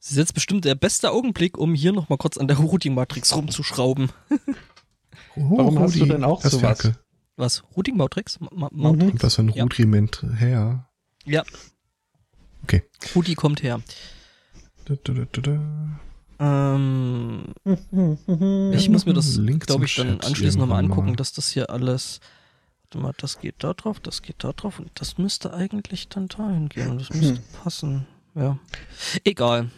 Das ist jetzt bestimmt der beste Augenblick, um hier nochmal kurz an der Routing-Matrix rumzuschrauben. Oh, Warum hast du denn auch das sowas? Ferkel. Was? Routing-Matrix? Ma Mhm. Matrix? Kommt das ein Ja. Rudiment her? Ja, Okay. Rudi kommt her. Da, da, da, da, da. Ähm, ich muss mir das, glaube ich, dann Chat anschließend nochmal angucken, mal. dass das hier alles. Warte mal, das geht da drauf, das geht da drauf und das müsste eigentlich dann dahin gehen und das müsste passen. Ja. Egal.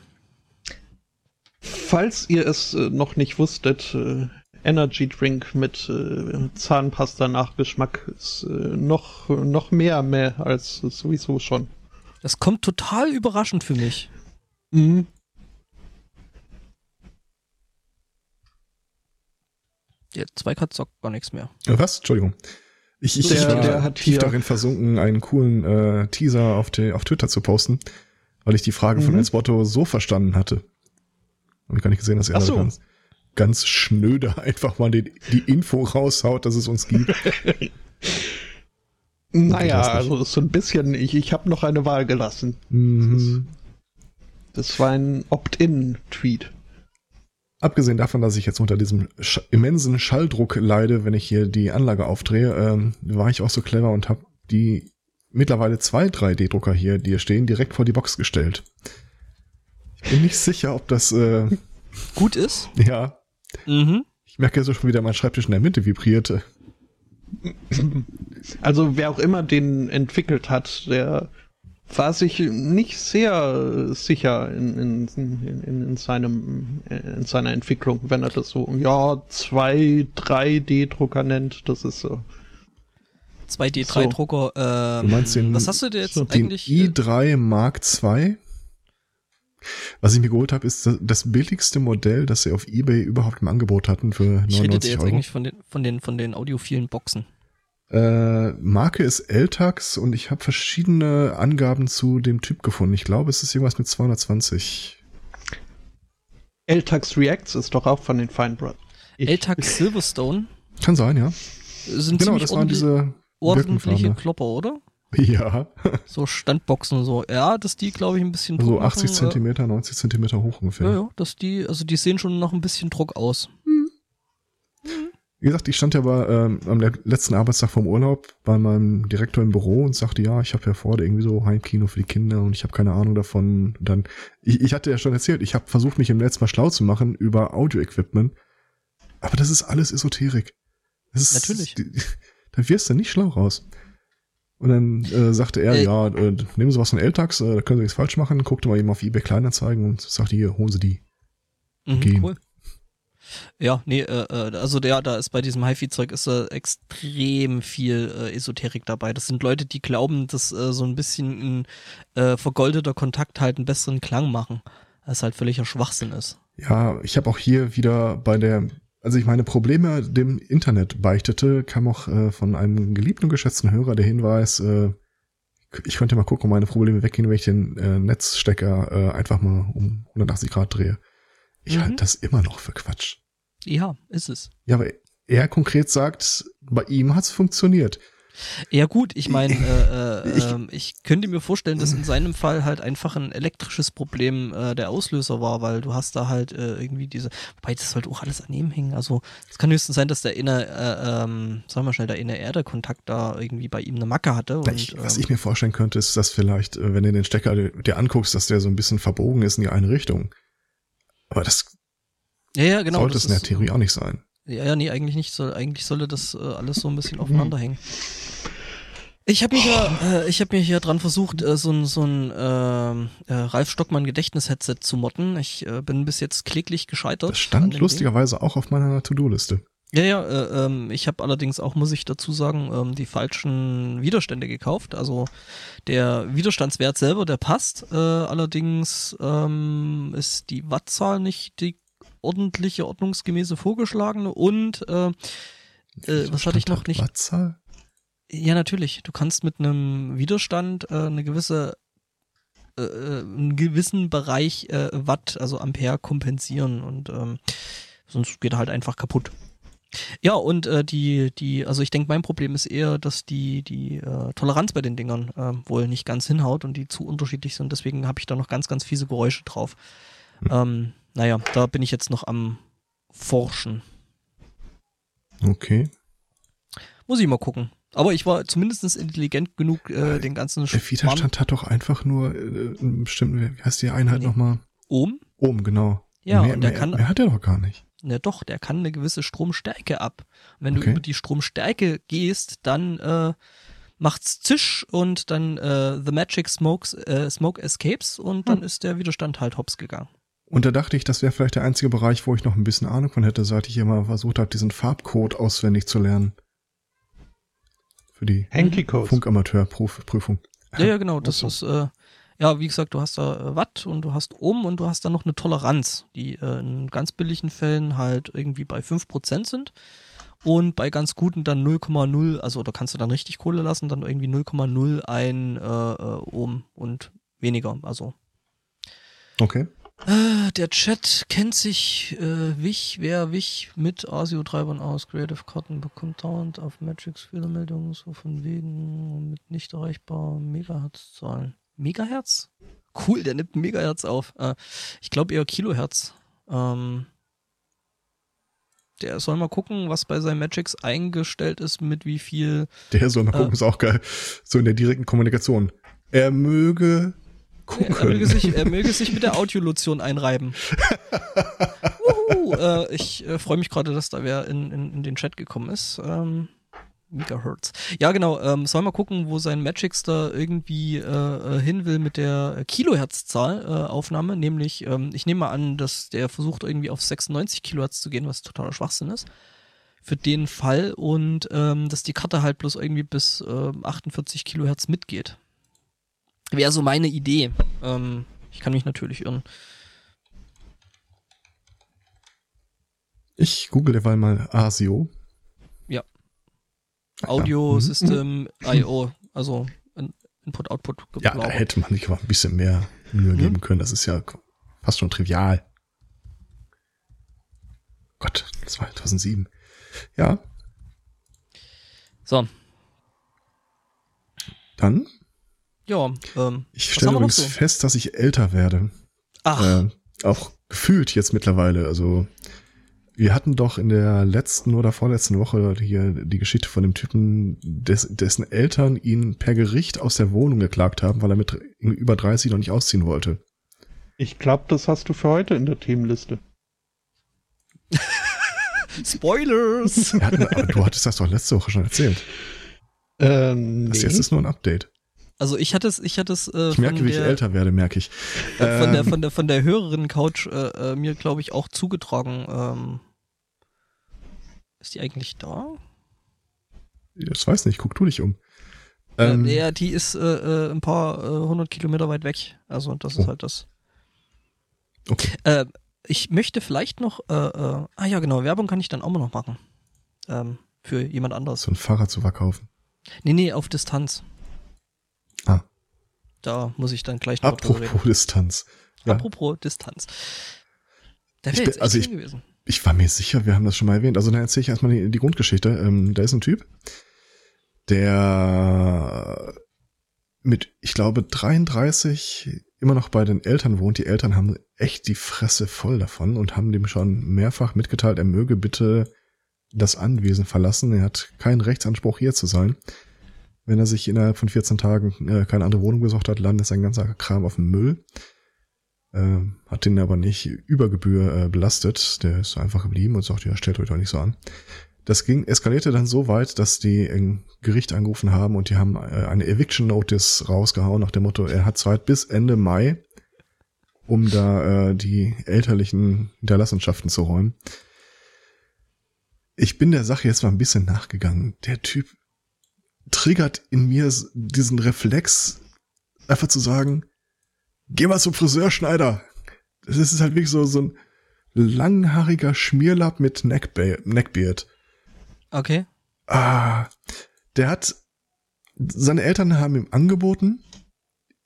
Falls ihr es äh, noch nicht wusstet, äh, Energy Drink mit äh, Zahnpasta-Nachgeschmack ist äh, noch, noch mehr mehr als sowieso schon. Das kommt total überraschend für mich. Mhm. Der Zweikatz sagt gar nichts mehr. Was? Entschuldigung. Ich, ich, Der- ich war der hat tief hier- darin versunken, einen coolen äh, Teaser auf, die, auf Twitter zu posten, weil ich die Frage von Mhm. Elsbotto so verstanden hatte. Habe ich gar nicht gesehen, dass er so. ganz, ganz schnöde einfach mal die, die Info raushaut, dass es uns gibt. Naja, also so ein bisschen, ich, ich habe noch eine Wahl gelassen. Mhm. Das war ein Opt-in-Tweet. Abgesehen davon, dass ich jetzt unter diesem sch immensen Schalldruck leide, wenn ich hier die Anlage aufdrehe, ähm, war ich auch so clever und habe die mittlerweile zwei 3D-Drucker hier, die hier stehen, direkt vor die Box gestellt. Ich bin nicht sicher, ob das, äh, Gut ist. ja, Mhm. ich merke jetzt schon wieder, mein Schreibtisch in der Mitte vibrierte. Also wer auch immer den entwickelt hat, der war sich nicht sehr sicher in, in, in, in, seinem, in seiner Entwicklung, wenn er das so, ja, zwei 3D-Drucker nennt. Das ist so. 2D3-Drucker. Ähm, Du meinst den- was hast du dir jetzt so Den eigentlich? äh, i3 Mark II. Was ich mir geholt habe, ist das- billigste Modell, das sie auf Ebay überhaupt im Angebot hatten für ich rede 99 jetzt Euro. eigentlich von den, von den, von den audiophilen Boxen. Äh, Marke ist Eltax und ich habe verschiedene Angaben zu dem Typ gefunden. Ich glaube, es ist irgendwas mit 220. Eltax Reacts ist doch auch von den Fine Brothers. Eltax Silverstone Kann sein, ja. sind Genau, ziemlich das waren diese ordentliche. Klopper, oder? Ja, So Standboxen und so. Ja, dass die, glaube ich, ein bisschen so Druck 80 machen, Zentimeter, 90 Zentimeter hoch Äh, ungefähr. ja, ja, dass die, also die sehen schon noch ein bisschen Druck aus. Wie gesagt, ich stand ja bei, ähm, am le- letzten Arbeitstag vom Urlaub bei meinem Direktor im Büro und sagte, ja, ich habe ja vor, irgendwie so Heimkino für die Kinder und ich habe keine Ahnung davon. Und dann, ich, ich hatte ja schon erzählt, ich habe versucht, mich im Netz mal schlau zu machen über Audio-Equipment. Aber das ist alles Esoterik. Das ist, Natürlich. Da wirst du nicht schlau raus. Und dann äh, sagte er, Äh, ja, äh, nehmen Sie was von Eltax, äh, da können Sie nichts falsch machen. Guckte mal eben auf eBay Kleinanzeigen und sagte, hier, holen Sie die. Mhm, Gehen. cool. Ja, nee, äh, äh, also der, da ist bei diesem HiFi-Zeug ist äh, extrem viel äh, Esoterik dabei. Das sind Leute, die glauben, dass äh, so ein bisschen ein äh, vergoldeter Kontakt halt einen besseren Klang machen. Das halt völliger Schwachsinn ist. Ja, ich habe auch hier wieder bei der, also ich meine Probleme dem Internet beichtete, kam auch äh, von einem geliebten und geschätzten Hörer der Hinweis, äh, ich könnte mal gucken, ob meine Probleme weggehen, wenn ich den äh, Netzstecker äh, einfach mal um 180 Grad drehe. Ich Mhm. halte das immer noch für Quatsch. Ja, ist es. Ja, aber er konkret sagt, bei ihm hat's funktioniert. Ja gut, ich meine, äh, äh, Ich- ähm, ich könnte mir vorstellen, dass in seinem Fall halt einfach ein elektrisches Problem äh, der Auslöser war, weil du hast da halt äh, irgendwie diese, wobei das sollte auch alles an ihm hängen. Also es kann höchstens sein, dass der inner, äh, ähm, sagen wir schnell, der inner Erde-Kontakt da irgendwie bei ihm eine Macke hatte. Und, ich, was ähm, ich mir vorstellen könnte, ist, dass vielleicht, äh, wenn du den Stecker dir- anguckst, dass der so ein bisschen verbogen ist in die eine Richtung. Aber das ja, ja, genau. sollte es in der Theorie auch nicht sein. Ja, ja, nee, eigentlich nicht. Soll, eigentlich sollte das äh, alles so ein bisschen aufeinander hängen. Ich habe mich ja, äh, ich habe mir hier dran versucht, äh, so ein so ein ähm, äh, Ralf Stockmann Gedächtnis-Headset zu modden. Ich äh, bin bis jetzt kläglich gescheitert. Das an stand dem Ding. lustigerweise auch auf meiner To-Do-Liste. Ja, ja, äh, ähm, ich habe allerdings auch, muss ich dazu sagen, ähm, die falschen Widerstände gekauft. Also der Widerstandswert selber, der passt. Äh, allerdings ähm, ist die Wattzahl nicht die ordentliche, ordnungsgemäße vorgeschlagene. Und äh, äh, was hatte ich noch nicht? Wattzahl? Ja, natürlich. Du kannst mit einem Widerstand äh, eine gewisse äh, äh, einen gewissen Bereich äh, Watt, also Ampere kompensieren und ähm, sonst geht er halt einfach kaputt. Ja, und äh, die, die, also ich denke, mein Problem ist eher, dass die, die äh, Toleranz bei den Dingern äh, wohl nicht ganz hinhaut und die zu unterschiedlich sind. Deswegen habe ich da noch ganz, ganz fiese Geräusche drauf. Hm. Ähm, naja, da bin ich jetzt noch am Forschen. Okay. Muss ich mal gucken. Aber ich war zumindest intelligent genug, äh, den ganzen Der Widerstand hat doch einfach nur äh, einen bestimmten, wie heißt die Einheit nee. nochmal? Ohm? Ohm, genau. Ja, mehr, und der mehr, kann. Mehr hat er doch gar nicht. Ne, doch, der kann eine gewisse Stromstärke ab. Und wenn okay. du über die Stromstärke gehst, dann äh, macht's Zisch und dann äh, The Magic Smokes, äh, Smoke Escapes und dann hm. ist der Widerstand halt hops gegangen. Und da dachte ich, das wäre vielleicht der einzige Bereich, wo ich noch ein bisschen Ahnung von hätte, seit ich immer versucht habe, diesen Farbcode auswendig zu lernen. Für die Funkamateurprüfung. Ja, ja, genau. Das ist, äh, ja, wie gesagt, du hast da äh, Watt und du hast Ohm und du hast dann noch eine Toleranz, die äh, in ganz billigen Fällen halt irgendwie bei 5% sind. Und bei ganz guten dann 0,0, also da kannst du dann richtig Kohle lassen, dann irgendwie 0,01 äh, äh, Ohm und weniger. Also. Okay. Äh, der Chat kennt sich äh, Wich, wer Wich mit ASIO-Treibern aus. Creative Karten bekommt dauernd auf Magix Fehlermeldungen, so von wegen mit nicht erreichbar Megahertz-Zahlen. Megahertz? Cool, der nimmt Megahertz auf. Äh, ich glaube eher Kilohertz. Ähm, der soll mal gucken, was bei seinem Magix eingestellt ist, mit wie viel. Der soll mal gucken, äh, ist auch geil. So in der direkten Kommunikation. Er möge gucken. Er, möge sich, er möge sich mit der Audiolotion einreiben. Uhu, äh, ich äh, freue mich gerade, dass da wer in, in, in, den Chat gekommen ist. Ähm, Megahertz. Ja, genau. Ähm, soll mal gucken, wo sein da irgendwie äh, äh hin will mit der Kilohertzzahl äh. Nämlich, ähm, ich nehme mal an, dass der versucht irgendwie auf 96 Kilohertz zu gehen, was totaler Schwachsinn ist. Für den Fall und ähm, dass die Karte halt bloß irgendwie bis äh, 48 Kilohertz mitgeht. Wäre so meine Idee. Ähm, ich kann mich natürlich irren. Ich google derweil mal ASIO. Ja. Audio ja. System mhm. I.O. Also Input-Output. Ja, da hätte man sich aber ein bisschen mehr Mühe mhm. geben können. Das ist ja fast schon trivial. Gott, 2007. Ja. So. Dann ja, ähm, ich stelle übrigens so? fest, dass ich älter werde. Ach. Äh, auch gefühlt jetzt mittlerweile. Also wir hatten doch in der letzten oder vorletzten Woche hier die Geschichte von dem Typen, des, dessen Eltern ihn per Gericht aus der Wohnung geklagt haben, weil er mit über 30 noch nicht ausziehen wollte. Ich glaube, das hast du für heute in der Themenliste. Spoilers! Hatten, aber du hattest das doch letzte Woche schon erzählt. Ähm, das nee. jetzt ist nur ein Update. Also ich hatte es, ich hatte es. Äh, ich merke, wie ich älter werde, merke ich. Von ähm, der von der von der höheren Couch äh, äh, mir, glaube ich, auch zugetragen. Ähm, ist die eigentlich da? Das weiß nicht. Guck du dich um. Ähm, äh, ja, die ist äh, äh, ein paar äh, hundert Kilometer weit weg. Also das ist oh. halt das. Okay. Äh, ich möchte vielleicht noch. Äh, äh, ah ja, genau. Werbung kann ich dann auch mal noch machen. Ähm, für jemand anderes. So ein Fahrrad zu verkaufen. Nee, nee, auf Distanz. Ah. Da muss ich dann gleich noch Apropos Distanz. Ja. Apropos Distanz. Da wäre jetzt also ich, gewesen. Ich war mir sicher, wir haben das schon mal erwähnt. Also dann erzähle ich erstmal die, die Grundgeschichte. Ähm, da ist ein Typ, der mit, ich glaube, 33 immer noch bei den Eltern wohnt. Die Eltern haben echt die Fresse voll davon und haben dem schon mehrfach mitgeteilt, er möge bitte das Anwesen verlassen. Er hat keinen Rechtsanspruch hier zu sein. Wenn er sich innerhalb von 14 Tagen äh, keine andere Wohnung besucht hat, landet sein ganzer Kram auf dem Müll. Äh, hat den aber nicht über Gebühr äh, belastet. Der ist einfach geblieben und sagt, ja, stellt euch doch nicht so an. Das ging, eskalierte dann so weit, dass die ein Gericht angerufen haben und die haben äh, eine Eviction Notice rausgehauen nach dem Motto, er hat Zeit bis Ende Mai, um da äh, die elterlichen Hinterlassenschaften zu räumen. Ich bin der Sache jetzt mal ein bisschen nachgegangen. Der Typ triggert in mir diesen Reflex, einfach zu sagen, geh mal zum Friseurschneider. Das ist halt wirklich so, so ein langhaariger Schmierlapp mit Neckbe Neckbeard. Okay. Ah, der hat, seine Eltern haben ihm angeboten,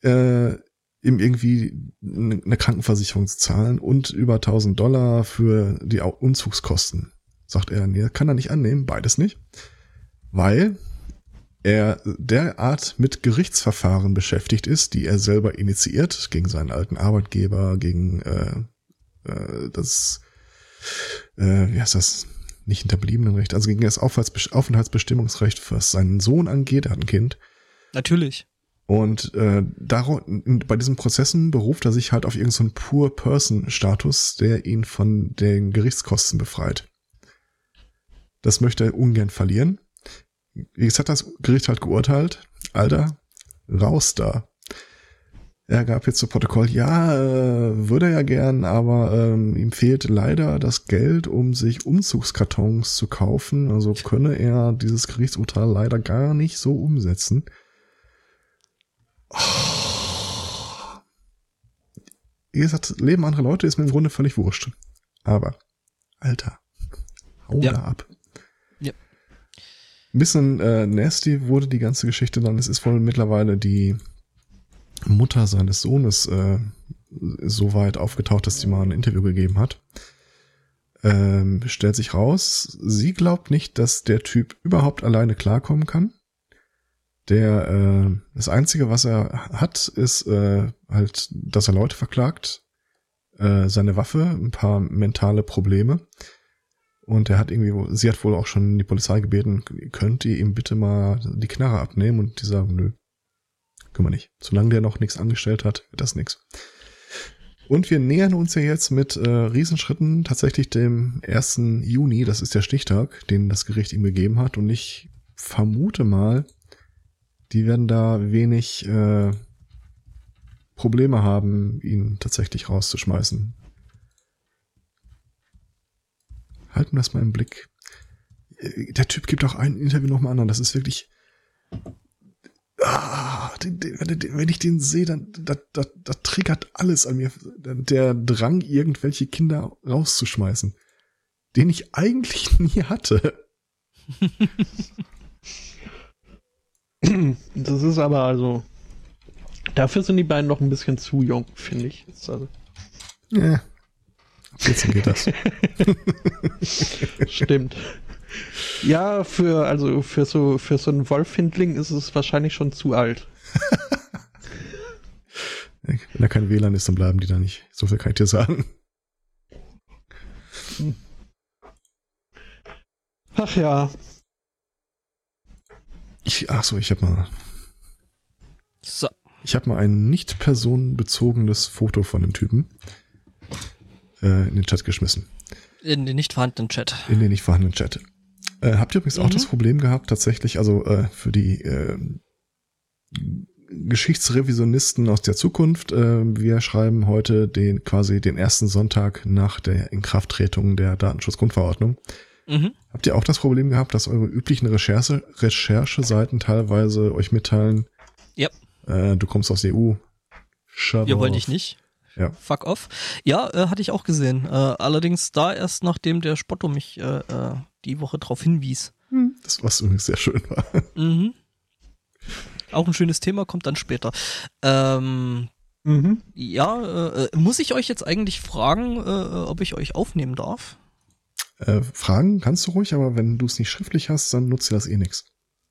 äh, ihm irgendwie eine Krankenversicherung zu zahlen und über 1000 Dollar für die Umzugskosten. sagt er, nee, kann er nicht annehmen, beides nicht, weil er derart mit Gerichtsverfahren beschäftigt ist, die er selber initiiert, gegen seinen alten Arbeitgeber, gegen äh, äh, das, äh, wie heißt das, nicht Hinterbliebenenrecht, also gegen das Aufenthaltsbestimmungsrecht, was seinen Sohn angeht, er hat ein Kind. Natürlich. Und äh, darum, bei diesen Prozessen beruft er sich halt auf irgendeinen so Poor-Person-Status, der ihn von den Gerichtskosten befreit. Das möchte er ungern verlieren. Jetzt hat das Gericht halt geurteilt, Alter, raus da. Er gab jetzt zu Protokoll, ja, äh, würde er ja gern, aber ähm, ihm fehlt leider das Geld, um sich Umzugskartons zu kaufen. Also könne er dieses Gerichtsurteil leider gar nicht so umsetzen. Oh. Wie gesagt, Leben anderer Leute ist mir im Grunde völlig wurscht. Aber, Alter, hau Ja. da ab. Ein bisschen äh, nasty wurde die ganze Geschichte dann. Es ist wohl mittlerweile die Mutter seines Sohnes äh, so weit aufgetaucht, dass sie mal ein Interview gegeben hat. Ähm, stellt sich raus, sie glaubt nicht, dass der Typ überhaupt alleine klarkommen kann. Der, äh, das Einzige, was er hat, ist äh, halt, dass er Leute verklagt, äh, seine Waffe, ein paar mentale Probleme. Und er hat irgendwie, sie hat wohl auch schon die Polizei gebeten, könnt ihr ihm bitte mal die Knarre abnehmen? Und die sagen, nö, können wir nicht. Solange der noch nichts angestellt hat, wird das nichts. Und wir nähern uns ja jetzt mit äh, Riesenschritten tatsächlich dem 1. Juni, das ist der Stichtag, den das Gericht ihm gegeben hat. Und ich vermute mal, die werden da wenig äh, Probleme haben, ihn tatsächlich rauszuschmeißen. Halten wir das mal im Blick. Äh, Der Typ gibt auch ein Interview nochmal an, das ist wirklich. Ah, den, den, wenn, ich den sehe, dann da, da, da triggert alles an mir. Der Drang, irgendwelche Kinder rauszuschmeißen, den ich eigentlich nie hatte. Das ist aber also. Dafür sind die beiden noch ein bisschen zu jung, finde ich. Das Also, Ja. 14 geht das. stimmt. Ja, für, also für so, für so einen Wolfhindling ist es wahrscheinlich schon zu alt. Wenn da kein WLAN ist, dann bleiben die da nicht. So viel kann ich dir sagen. Ach ja. Ich, ach so, ich habe mal, So. ich habe mal ein nicht personenbezogenes Foto von dem Typen äh, in den Chat geschmissen. In den nicht vorhandenen Chat. In den nicht vorhandenen Chat. Äh, habt ihr übrigens auch Mhm. das Problem gehabt, tatsächlich, also äh, für die äh, Geschichtsrevisionisten aus der Zukunft, äh, wir schreiben heute den quasi den ersten Sonntag nach der Inkrafttretung der Datenschutzgrundverordnung. Mhm. Habt ihr auch das Problem gehabt, dass eure üblichen Recherche, Rechercheseiten teilweise euch mitteilen, Ja. äh, du kommst aus der EU? Shut Ja, wollte off. ich nicht. Ja. Fuck off. Ja, äh, hatte ich auch gesehen. Äh, allerdings da erst nachdem der Spotto mich äh, äh, die Woche drauf hinwies. Das, was übrigens sehr schön war. Mhm. Auch ein schönes Thema, kommt dann später. Ähm, Mhm. ja, äh, äh, muss ich euch jetzt eigentlich fragen, äh, ob ich euch aufnehmen darf? Äh, Fragen kannst du ruhig, aber wenn du es nicht schriftlich hast, dann nutzt dir das eh nix.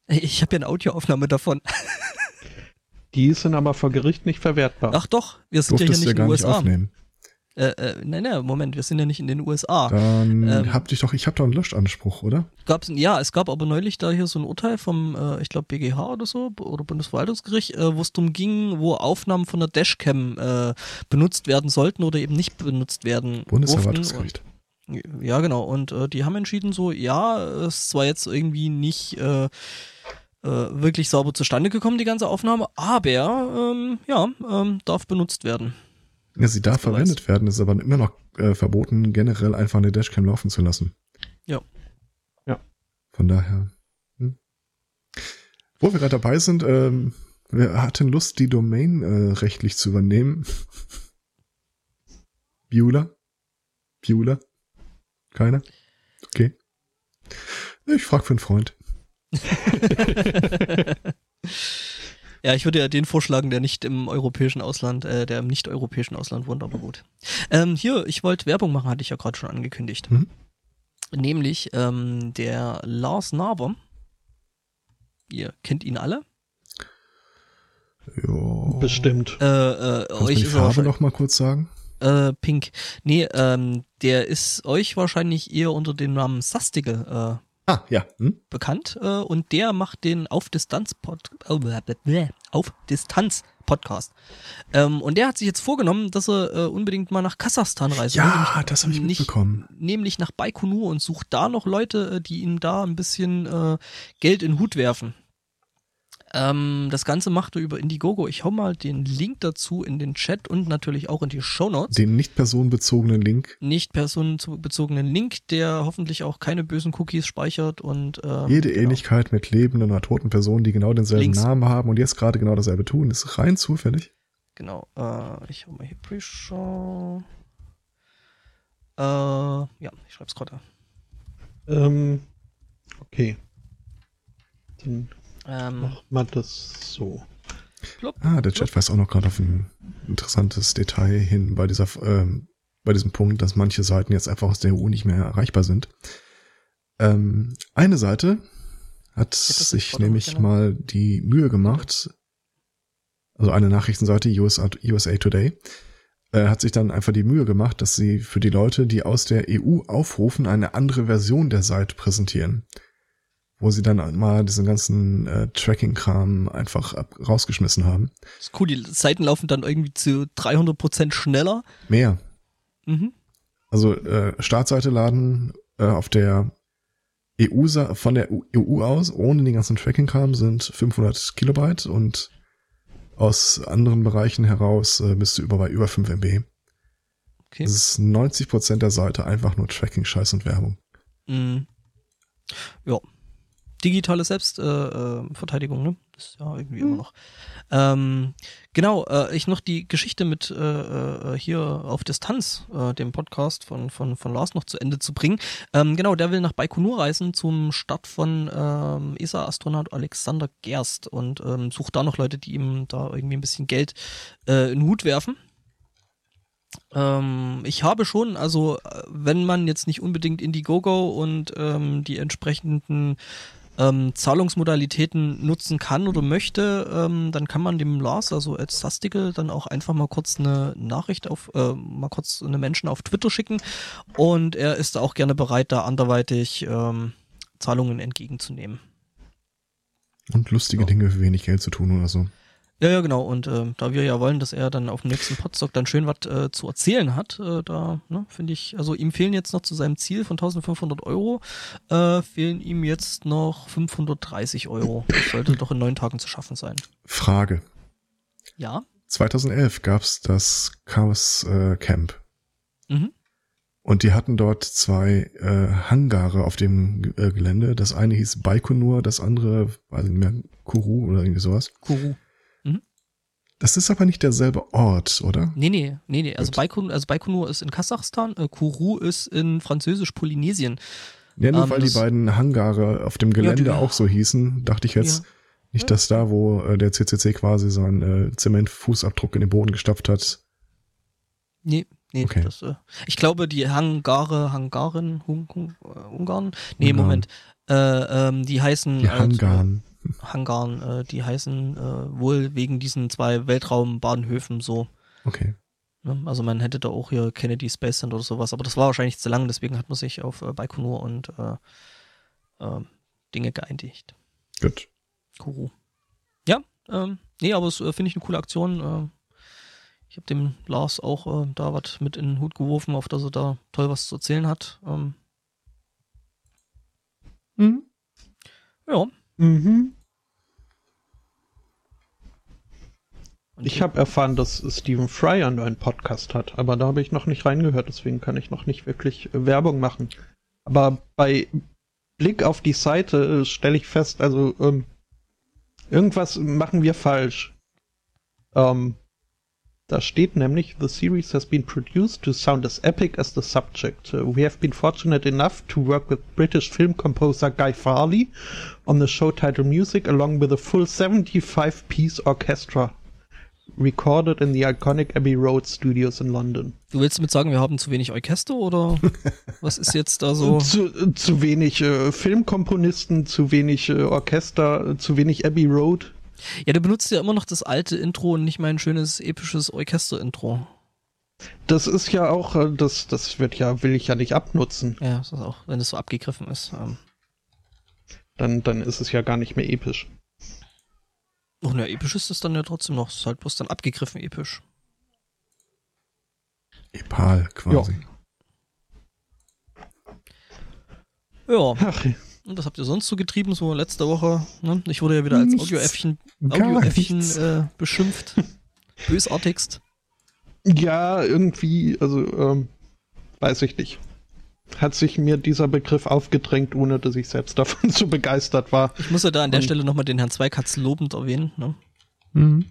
Hey, Ich habe ja eine Audioaufnahme davon. Die sind aber vor Gericht nicht verwertbar. Ach doch, wir sind ja hier Durftest nicht du ja in den nicht USA. aufnehmen. Äh, äh, nein, nein, Moment, wir sind ja nicht in den USA. Dann Ähm. hab dich doch, ich hab doch einen Löschanspruch, oder? Gab's, ja, es gab aber neulich da hier so ein Urteil vom, äh, ich glaube, BGH oder so, oder Bundesverwaltungsgericht, äh, wo es darum ging, wo Aufnahmen von der Dashcam äh, benutzt werden sollten oder eben nicht benutzt werden. durften. Bundesverwaltungsgericht. Ja, genau. Und äh, die haben entschieden so, ja, es zwar jetzt irgendwie nicht äh, äh, wirklich sauber zustande gekommen, die ganze Aufnahme, aber ähm, ja, ähm, darf benutzt werden. Ja, sie darf verwendet werden, ist aber immer noch äh, verboten, generell einfach eine Dashcam laufen zu lassen. Ja. Ja. Von daher. Hm. Wo wir gerade dabei sind, ähm, wer hat denn Lust, die Domain äh, rechtlich zu übernehmen? Bueller? Bueller? Keiner? Okay. Ich frag für einen Freund. Ja, ich würde ja den vorschlagen, der nicht im europäischen Ausland, äh, der im nicht-europäischen Ausland wohnt, aber gut. Ähm, hier, ich wollte Werbung machen, hatte ich ja gerade schon angekündigt. Mhm. Nämlich ähm, der Lars Naber. Ihr kennt ihn alle. Jo. Bestimmt. Äh, äh, Kannst euch die Farbe noch mal kurz sagen? Äh, Pink. Nee, ähm, der ist euch wahrscheinlich eher unter dem Namen Sastigal äh, Ah, ja. Hm? bekannt äh, und der macht den auf Distanz Pod oh, blablabla, auf Distanz Podcast. Ähm, und der hat sich jetzt vorgenommen, dass er äh, unbedingt mal nach Kasachstan reist. Ja, das habe ich nicht- mitbekommen. nämlich nach Baikonur und sucht da noch Leute, äh, die ihm da ein bisschen äh, Geld in den Hut werfen. Ähm, das Ganze macht er über Indiegogo. Ich hau mal den Link dazu in den Chat und natürlich auch in die Shownotes. Den nicht personenbezogenen Link. Nicht personenbezogenen Link, der hoffentlich auch keine bösen Cookies speichert und ähm, Jede genau. Ähnlichkeit mit lebenden oder toten Personen, die genau denselben Links. Namen haben und jetzt gerade genau dasselbe tun, ist rein zufällig. Genau. Äh, ich hau mal hier Pre-Show. Äh, ja, ich schreib's gerade. Ähm, okay. Dann Ähm, machen wir das so. plopp. Ah, der Chat weist auch noch gerade auf ein interessantes Detail hin bei dieser, ähm, bei diesem Punkt, dass manche Seiten jetzt einfach aus der EU nicht mehr erreichbar sind. Ähm, eine Seite hat sich nämlich genau. mal die Mühe gemacht, also eine Nachrichtenseite, USA, USA Today, äh, hat sich dann einfach die Mühe gemacht, dass sie für die Leute, die aus der EU aufrufen, eine andere Version der Seite präsentieren. Wo sie dann mal diesen ganzen äh, Tracking-Kram einfach ab, rausgeschmissen haben. ist cool, die Seiten laufen dann irgendwie zu 300% schneller. Mehr. Mhm. Also äh, Startseite laden äh, auf der EU von der EU aus ohne den ganzen Tracking-Kram sind 500 Kilobyte und aus anderen Bereichen heraus äh, bist du über bei über 5 MB. Okay. Das ist 90 Prozent der Seite einfach nur Tracking, Scheiß und Werbung. Mhm. Ja. Digitale Selbstverteidigung, äh, Verteidigung, ne? Ist ja irgendwie immer noch. Ähm, genau, äh, ich noch die Geschichte mit äh, äh, hier auf Distanz, äh, dem Podcast von, von, von Lars noch zu Ende zu bringen. Ähm, genau, der will nach Baikonur reisen zum Start von ähm, ESA-Astronaut Alexander Gerst und ähm, sucht da noch Leute, die ihm da irgendwie ein bisschen Geld äh, in den Hut werfen. Ähm, ich habe schon, also äh, wenn man jetzt nicht unbedingt Indiegogo und ähm, die entsprechenden ähm, Zahlungsmodalitäten nutzen kann oder möchte, ähm, dann kann man dem Lars, also als Sastikel, dann auch einfach mal kurz eine Nachricht auf, äh, mal kurz eine Menschen auf Twitter schicken und er ist auch gerne bereit, da anderweitig ähm, Zahlungen entgegenzunehmen. Und lustige Ja. Dinge für wenig Geld zu tun oder so. Ja, ja, genau. Und äh, da wir ja wollen, dass er dann auf dem nächsten Podstock dann schön was äh, zu erzählen hat, äh, da ne, finde ich, also ihm fehlen jetzt noch zu seinem Ziel von 1500 Euro, äh, fehlen ihm jetzt noch 530 Euro. Das sollte doch in neun Tagen zu schaffen sein. Frage. Ja. 2011 gab's das Chaos äh, Camp. Mhm. Und die hatten dort zwei äh, Hangare auf dem Gelände. Das eine hieß Baikonur, das andere, weiß ich nicht mehr, Kuru oder irgendwie sowas. Kuru. Das ist aber nicht derselbe Ort, oder? Nee, nee, nee, nee. Also. Baikonur, also Baikonur ist in Kasachstan, äh, Kuru ist in französisch-Polynesien. Ja, nur Ähm, weil die beiden Hangare auf dem Gelände die- auch so hießen, dachte ich jetzt Ja. nicht, dass da, wo äh, der CCC quasi seinen äh, Zementfußabdruck in den Boden gestapft hat. Nee, nee, Okay. das, äh, ich glaube, die Hangare, Hangaren, Hung, Hung, äh, Ungarn? Nee, Ungarn. Moment. Äh, ähm, die heißen Die halt, Hangaren. Hangaren, äh, die heißen äh, wohl wegen diesen zwei Weltraumbahnhöfen so. Okay. Ne? Also man hätte da auch hier Kennedy Space Center oder sowas, aber das war wahrscheinlich zu lang, deswegen hat man sich auf äh, Baikonur und äh, äh, Dinge geeinigt. Gut. Kuru. Ja, ähm, nee, aber es äh, finde ich eine coole Aktion. Äh, ich habe dem Lars auch äh, da was mit in den Hut geworfen, auf dass er da toll was zu erzählen hat. Ähm, Mhm. ja. Mhm. Und Ich habe erfahren, dass Stephen Fry einen Podcast hat, aber da habe ich noch nicht reingehört, deswegen kann ich noch nicht wirklich äh, Werbung machen. Aber bei Blick auf die Seite äh, stelle ich fest, also ähm, irgendwas machen wir falsch. Ähm, da steht nämlich, the series has been produced to sound as epic as the subject. Uh, we have been fortunate enough to work with British film composer Guy Farley on the show title music along with a full 75-piece orchestra. recorded in the iconic Abbey Road Studios in London. Du willst damit sagen, wir haben zu wenig Orchester oder was ist jetzt da so? Zu, zu wenig äh, Filmkomponisten, zu wenig äh, Orchester, zu wenig Abbey Road. Ja, du benutzt ja immer noch das alte Intro und nicht mein schönes episches Orchester-Intro. Das ist ja auch, äh, das, das wird ja, will ich ja nicht abnutzen. Ja, das ist auch, wenn es so abgegriffen ist. Ähm. Dann, dann ist es ja gar nicht mehr episch. Oh, na, episch ist es dann ja trotzdem noch. Es ist halt bloß dann abgegriffen episch. Epal quasi. Ja. Ach, Und was habt ihr sonst so getrieben, so letzte Woche? Ne? Ich wurde ja wieder als. Audioäffchen, nichts. äh, beschimpft. Bösartigst. ja, irgendwie, also, ähm, weiß ich nicht. Hat sich mir dieser Begriff aufgedrängt, ohne dass ich selbst davon so begeistert war. Ich muss ja da an der Und- Stelle nochmal den Herrn Zweikatz lobend erwähnen. Ne? Mhm.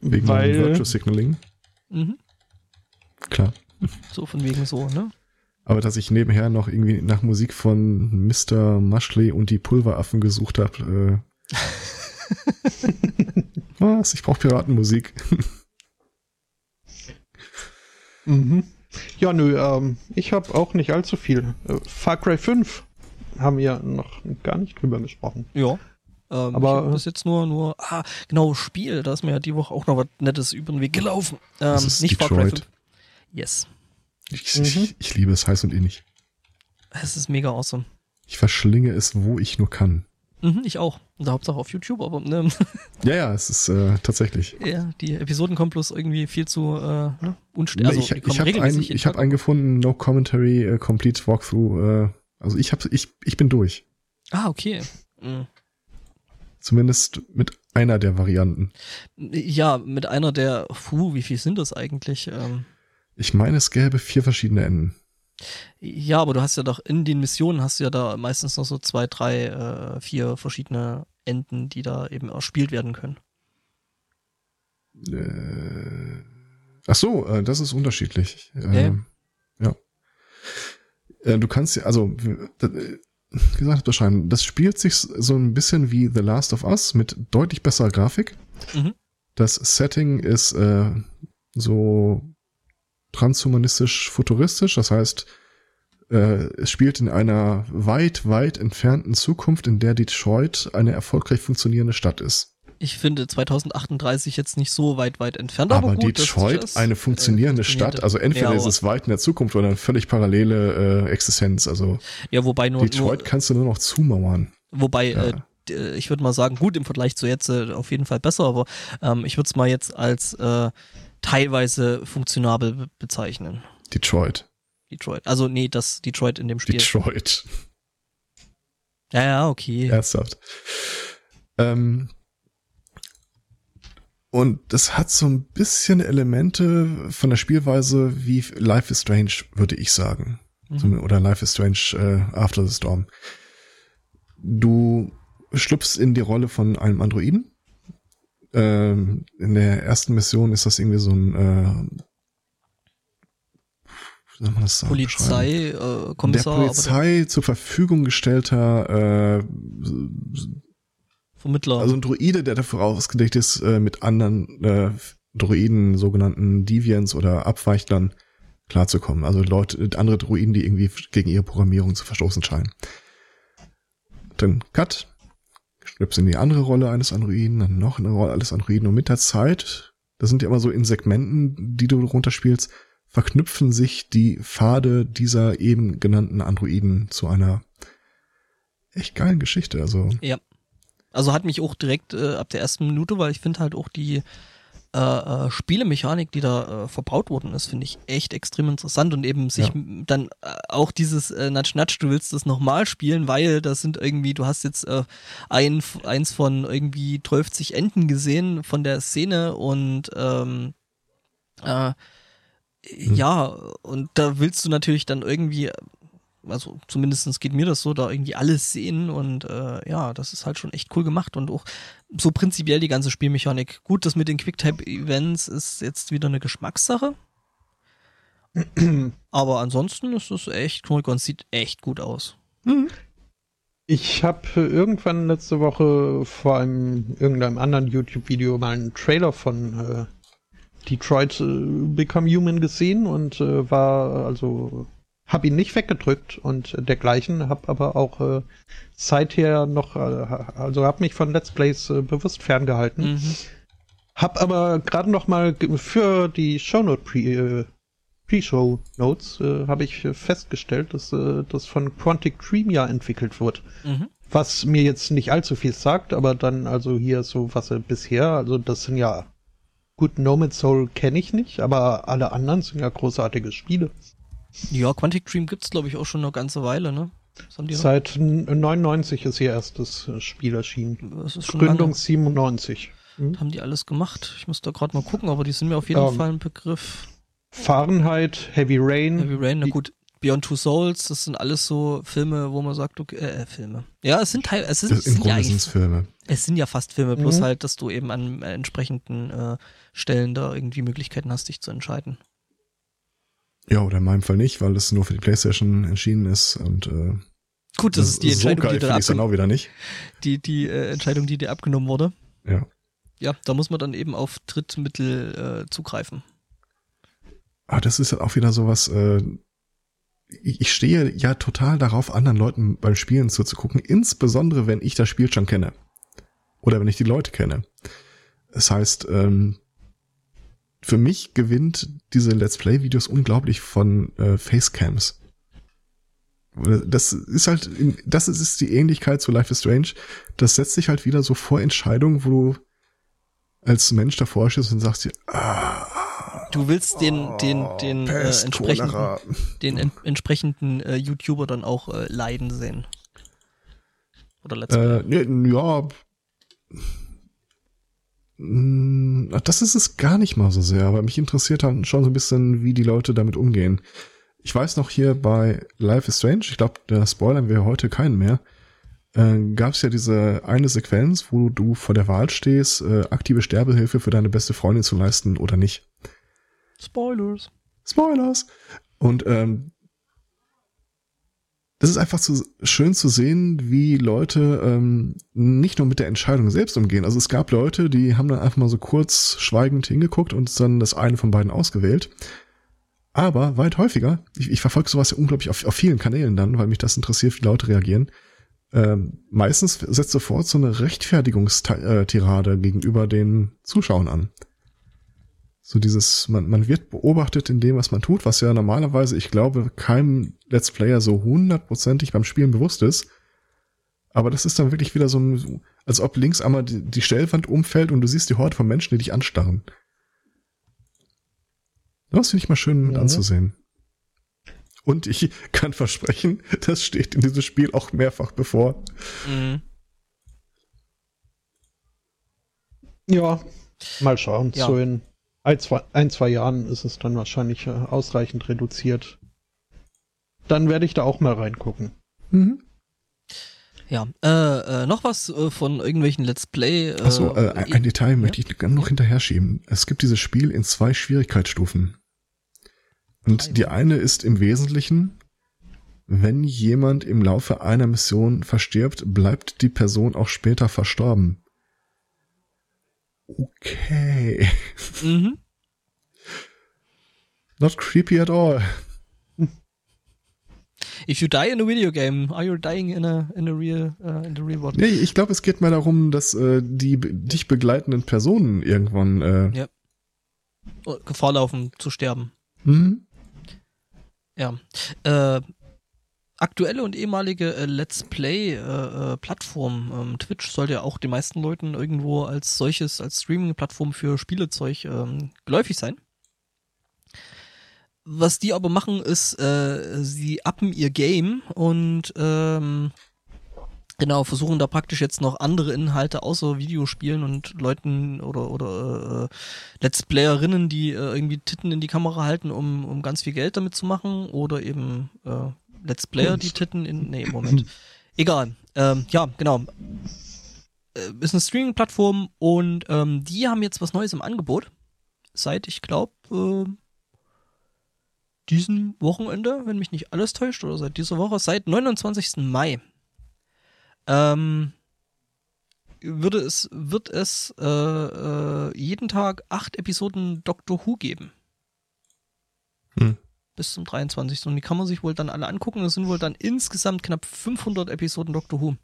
Wegen weil, Virtual Signaling. Mhm. Klar. So von wegen so, ne? Aber dass ich nebenher noch irgendwie nach Musik von Mr. Mushley und die Pulveraffen gesucht habe. Äh, was? Ich brauche Piratenmusik. Mhm. Ja, nö, ähm, ich habe auch nicht allzu viel. Äh, Far Cry 5 haben wir noch gar nicht drüber gesprochen. Ja. Ähm, Aber- ich hab das jetzt nur, nur, ah, genau, Spiel, da ist mir ja die Woche auch noch was Nettes über den Weg gelaufen. Ähm, Das ist nicht Far Cry Detroit. 5. Yes. Ich, Mhm. ich, ich liebe es heiß und innig. Es ist mega awesome. Ich verschlinge es, wo ich nur kann. Mhm, ich auch. Und da Hauptsache auf YouTube, aber ne, Ja, ja, es ist äh, tatsächlich. ja, die Episoden kommen bloß irgendwie viel zu äh, ne, unst Nee, also, ich ich habe einen, ich hab einen gefunden, No Commentary, äh, Complete Walkthrough. Äh, also ich, hab, ich, ich bin durch. Ah, okay. Mhm. Zumindest mit einer der Varianten. Ja, mit einer der, puh, wie viel sind das eigentlich? Ähm, Ich meine, es gäbe vier verschiedene Enden. ja, aber du hast ja doch in den Missionen hast du ja da meistens noch so zwei, drei, äh, vier verschiedene Enden, die da eben erspielt werden können. Äh, ach so, äh, das ist unterschiedlich. ja. Ähm, ja. Äh, du kannst ja, also, äh, wie gesagt, beschreiben, das spielt sich so ein bisschen wie The Last of Us mit deutlich besserer Grafik. Mhm. Das Setting ist äh, so transhumanistisch futuristisch, das heißt, äh, es spielt in einer weit, weit entfernten Zukunft, in der Detroit eine erfolgreich funktionierende Stadt ist. Ich finde 2038 jetzt nicht so weit, weit entfernt, aber, Aber gut, Detroit, eine äh, funktionierende funktioniert. Stadt, also entweder ja, ist es weit in der Zukunft oder eine völlig parallele äh, Existenz. Also Ja, wobei nur, Detroit nur kannst du nur noch zumauern. wobei Ja. äh, äh, ich würde mal sagen, gut im Vergleich zu jetzt äh, auf jeden Fall besser, aber ähm, ich würde es mal jetzt als äh, teilweise funktionabel be bezeichnen. Detroit. Detroit. Also nee, das Detroit in dem Spiel. Detroit. Ja, ja, okay. Ernsthaft. Ähm, und das hat so ein bisschen Elemente von der Spielweise wie Life is Strange, würde ich sagen. Mhm. Oder Life is Strange äh, After the Storm. Du schlüpfst in die Rolle von einem Androiden. Ähm, in der ersten Mission ist das irgendwie so ein äh? Polizei, äh, der Kommissar, aber Polizei zur Verfügung gestellter äh, der Vermittler. also ein Druide, der dafür ausgelegt ist, äh, mit anderen äh, Druiden, sogenannten Deviants oder Abweichlern klarzukommen. Also Leute, andere Druiden, die irgendwie gegen ihre Programmierung zu verstoßen scheinen. Dann Cut, schlüpfst in die andere Rolle eines Androiden, dann noch eine Rolle eines Androiden und mit der Zeit, das sind ja immer so in Segmenten, die du runterspielst, verknüpfen sich die Pfade dieser eben genannten Androiden zu einer echt geilen Geschichte. Also Also hat mich auch direkt äh, ab der ersten Minute, weil ich finde halt auch die äh, äh, Spielemechanik, die da äh, verbaut worden ist, finde ich echt extrem interessant und eben sich Ja. dann äh, auch dieses äh, Natsch Natsch, du willst das nochmal spielen, weil das sind irgendwie, du hast jetzt äh, ein, eins von irgendwie 12 Enden gesehen von der Szene und ähm, äh, ja, und da willst du natürlich dann irgendwie also zumindestens geht mir das so, da irgendwie alles sehen und äh, ja, das ist halt schon echt cool gemacht und auch so prinzipiell die ganze Spielmechanik. Gut, das mit den Quicktime-Events ist jetzt wieder eine Geschmackssache. Aber ansonsten ist es echt cool und sieht echt gut aus. Ich habe irgendwann letzte Woche vor einem irgendeinem anderen YouTube-Video mal einen Trailer von äh, Detroit äh, Become Human gesehen und äh, war also hab ihn nicht weggedrückt und dergleichen, hab aber auch äh, seither noch, äh, also hab mich von Let's Plays äh, bewusst ferngehalten. Mhm. Hab aber gerade noch mal für die Shownote Pre, äh, Pre-Show Notes äh, habe ich festgestellt, dass äh, das von Quantic Dream ja entwickelt wird. Mhm. Was mir jetzt nicht allzu viel sagt, aber dann also hier so was äh, bisher, also das sind ja gut, No Man's Soul kenne ich nicht, aber alle anderen sind ja großartige Spiele. Ja, Quantic Dream gibt's glaube ich auch schon eine ganze Weile, ne? Seit 99 ist ihr erstes äh, Spiel erschienen. Das ist schon Gründung lange. 97. Hm? Haben die alles gemacht? Ich muss da gerade mal gucken, aber die sind mir auf jeden um, Fall ein Begriff. Fahrenheit, Heavy Rain. Heavy Rain, na gut. Beyond Two Souls, das sind alles so Filme, wo man sagt, okay, äh, Filme. Ja, es sind Teil, es sind, es sind ja Filme. Es sind ja fast Filme, mhm. bloß halt, dass du eben an äh, entsprechenden äh, Stellen da irgendwie Möglichkeiten hast, dich zu entscheiden. Ja, oder in meinem Fall nicht, weil es nur für die Playstation erschienen ist und äh, Gut, das, das ist die Entscheidung, so die dir dann auch wieder nicht. Die, die äh, Entscheidung, die dir abgenommen wurde. Ja. Ja, da muss man dann eben auf Drittmittel äh, zugreifen. Ah, das ist halt auch wieder sowas, äh, ich, ich stehe ja total darauf, anderen Leuten beim Spielen zuzugucken, insbesondere wenn ich das Spiel schon kenne. Oder wenn ich die Leute kenne. Das heißt, ähm, für mich gewinnt diese Let's Play-Videos unglaublich von äh, Facecams. Das ist halt, das ist die Ähnlichkeit zu Life is Strange. Das setzt sich halt wieder so vor Entscheidungen, wo du als Mensch davor stehst und sagst dir, ah, Du willst den, den, den, Pest, äh, entsprechenden, den en entsprechenden äh, YouTuber dann auch äh, leiden sehen. Oder Let's Play. Äh, ja. Hm, das ist es gar nicht mal so sehr, aber mich interessiert dann schon so ein bisschen, wie die Leute damit umgehen. Ich weiß noch hier bei Life is Strange, ich glaube, da spoilern wir heute keinen mehr, äh, gab es ja diese eine Sequenz, wo du vor der Wahl stehst, äh, aktive Sterbehilfe für deine beste Freundin zu leisten oder nicht. Spoilers. Spoilers. Und ähm, das ist einfach zu, schön zu sehen, wie Leute ähm, nicht nur mit der Entscheidung selbst umgehen. Also es gab Leute, die haben dann einfach mal so kurz schweigend hingeguckt und dann das eine von beiden ausgewählt. Aber weit häufiger, ich, ich verfolge sowas ja unglaublich auf, auf vielen Kanälen dann, weil mich das interessiert, wie Leute reagieren. Ähm, meistens setzt sofort so eine Rechtfertigungstirade gegenüber den Zuschauern an. So dieses, man, man wird beobachtet in dem, was man tut, was ja normalerweise, ich glaube, keinem Let's Player so hundertprozentig beim Spielen bewusst ist. Aber das ist dann wirklich wieder so, ein, als ob links einmal die, die Stellwand umfällt und du siehst die Horde von Menschen, die dich anstarren. Das finde ich mal schön mit ja. anzusehen. Und ich kann versprechen, das steht in diesem Spiel auch mehrfach bevor. Mhm. Ja, mal schauen. Ja. So in ein zwei, ein, zwei Jahren ist es dann wahrscheinlich äh, ausreichend reduziert. Dann werde ich da auch mal reingucken. Mhm. Ja, äh, äh, noch was äh, von irgendwelchen Let's Play. Äh, Achso, äh, ein, ein Detail ja? möchte ich noch hinterher schieben. Es gibt dieses Spiel in zwei Schwierigkeitsstufen. Und die eine ist im Wesentlichen, wenn jemand im Laufe einer Mission verstirbt, bleibt die Person auch später verstorben. Okay. Mhm. Not creepy at all. If you die in a video game, are you dying in a in a real uh, in the real world? Nee, ich glaube, es geht mehr darum, dass äh, die dich begleitenden Personen irgendwann äh, ja. Gefahr laufen zu sterben. Mhm. Ja. Äh, aktuelle und ehemalige äh, Let's Play-Plattform. Äh, äh ähm, Twitch sollte ja auch den meisten Leuten irgendwo als solches, als Streaming-Plattform für Spielezeug ähm, geläufig sein. Was die aber machen, ist, äh, sie appen ihr Game und ähm, genau versuchen da praktisch jetzt noch andere Inhalte außer Videospielen und Leuten oder oder äh, Let's Playerinnen, die äh, irgendwie Titten in die Kamera halten, um um ganz viel Geld damit zu machen oder eben äh, Let's Player die Titten in. Nee, Moment. Egal. Ähm, ja, genau. Äh, ist eine Streaming-Plattform und ähm, die haben jetzt was Neues im Angebot. Seit, ich glaube, äh, diesem Wochenende, wenn mich nicht alles täuscht, oder seit dieser Woche, seit 29. Mai. ähm, würde es, wird es äh, äh, jeden Tag acht Episoden Doctor Who geben. Hm. Bis zum 23. Und die kann man sich wohl dann alle angucken. Das sind wohl dann insgesamt knapp 500 Episoden Doctor Who.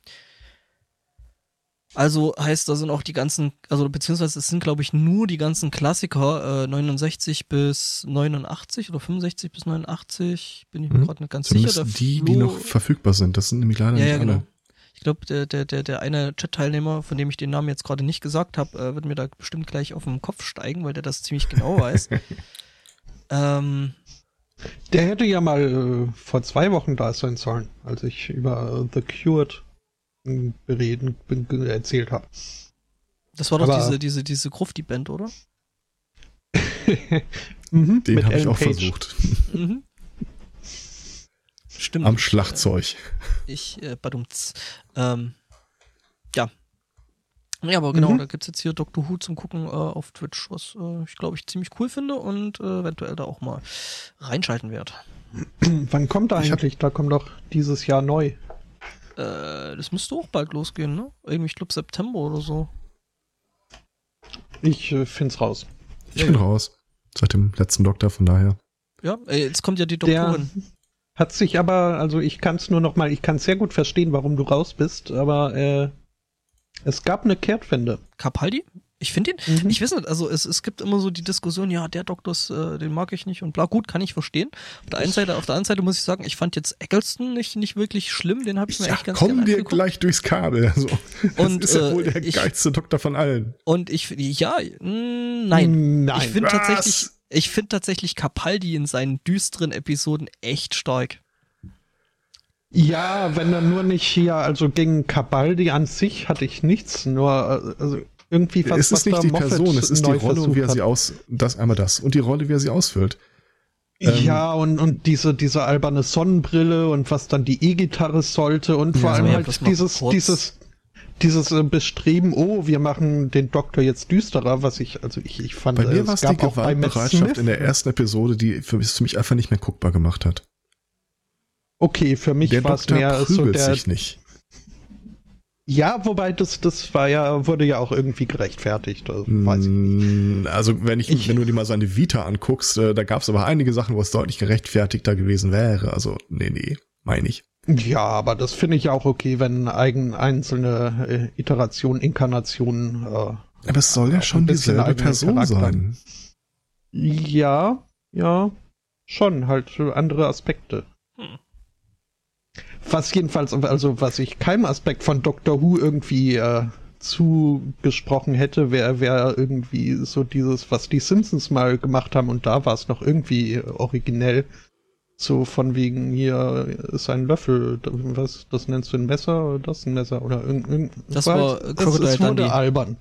Also heißt, da sind auch die ganzen, also beziehungsweise es sind, glaube ich, nur die ganzen Klassiker, äh, 69 bis 89 oder 65 bis 89, bin ich mir Hm. gerade nicht ganz Zumindest sicher. Die, die Flo- noch verfügbar sind. Das sind nämlich leider ja, nicht ja, alle. genau. Ich glaube, der, der, der, der eine Chat-Teilnehmer, von dem ich den Namen jetzt gerade nicht gesagt habe, äh, wird mir da bestimmt gleich auf den Kopf steigen, weil der das ziemlich genau weiß. ähm, Der hätte ja mal äh, vor zwei Wochen da sein sollen, als ich über äh, The Cured äh, bereden, be- erzählt habe. das war doch Aber- diese, diese, diese Grufti-Band, oder? mhm, Den habe ich auch Page. versucht. Mhm. Stimmt. Am Schlagzeug. Ich, äh, badumts. Ähm, ja. Ja, aber genau, Mhm. da gibt's jetzt hier Doctor Who zum Gucken äh, auf Twitch, was äh, ich glaube ich ziemlich cool finde und äh, eventuell da auch mal reinschalten werde. Wann kommt hab- eigentlich? Da kommt doch dieses Jahr neu. Äh, das müsste auch bald losgehen, ne? Irgendwie, ich glaube September oder so. Ich äh, find's raus. Ich Ja, bin ja. raus. Seit dem letzten Doktor, von daher. Ja, äh, jetzt kommt ja die Der Doktorin. hat sich aber, also ich kann es nur noch mal, ich kann sehr gut verstehen, warum du raus bist, aber äh, es gab eine Kehrtwende. Capaldi? Ich finde ihn, Mhm. ich weiß nicht, also es, es gibt immer so die Diskussion, ja, der Doktor, äh, den mag ich nicht und bla, gut, kann ich verstehen. Auf der einen Seite, auf der anderen Seite muss ich sagen, ich fand jetzt Eccleston nicht, nicht wirklich schlimm, den habe ich mir Ja, echt ganz komm dir angeguckt. gleich durchs Kabel. Also, das Und, ist ja äh, wohl der ich- geilste Doktor von allen. Und ich, ja, mh, nein. Nein. ich finde tatsächlich, ich finde tatsächlich Capaldi in seinen düsteren Episoden echt stark. Ja, wenn er nur nicht hier, also gegen Cabaldi an sich hatte ich nichts, nur äh, also irgendwie was, es ist nicht die Moffat Person, es ist die Rolle und wie er sie aus, das einmal das und die Rolle, wie er sie ausfüllt. Ähm, Ja, und, und diese, diese alberne Sonnenbrille und was dann die E-Gitarre sollte und vor Ja, allem halt dieses, dieses, dieses äh, Bestreben, oh, wir machen den Doktor jetzt düsterer, was ich, also ich, ich fand, Bei äh, mir war es die gab Matt Gewaltbereitschaft in der ersten Episode, die für für mich einfach nicht mehr guckbar gemacht hat. Okay, für mich war es mehr so der, sich nicht. ja, wobei das, das war ja, wurde ja auch irgendwie gerechtfertigt, also, weiß ich. Mm, Also wenn ich, Ich- wenn du dir mal seine Vita anguckst, äh, da gab es aber einige Sachen, wo es deutlich gerechtfertigter gewesen wäre. Also nee, nee, meine ich. Ja, aber das finde ich auch okay, wenn eigen, einzelne äh, Iterationen, Inkarnationen, äh, Aber es soll ja schon dieselbe Person Charakter. sein. ja, ja, schon, halt andere Aspekte. Was jedenfalls, also was ich keinem Aspekt von Doctor Who irgendwie äh, zugesprochen hätte, wäre wär irgendwie so dieses, was die Simpsons mal gemacht haben und da war es noch irgendwie originell. So von wegen hier ist ein Löffel, was, das nennst du ein Messer oder das ein Messer oder irgend, irgend Das war war, es, es wurde albern.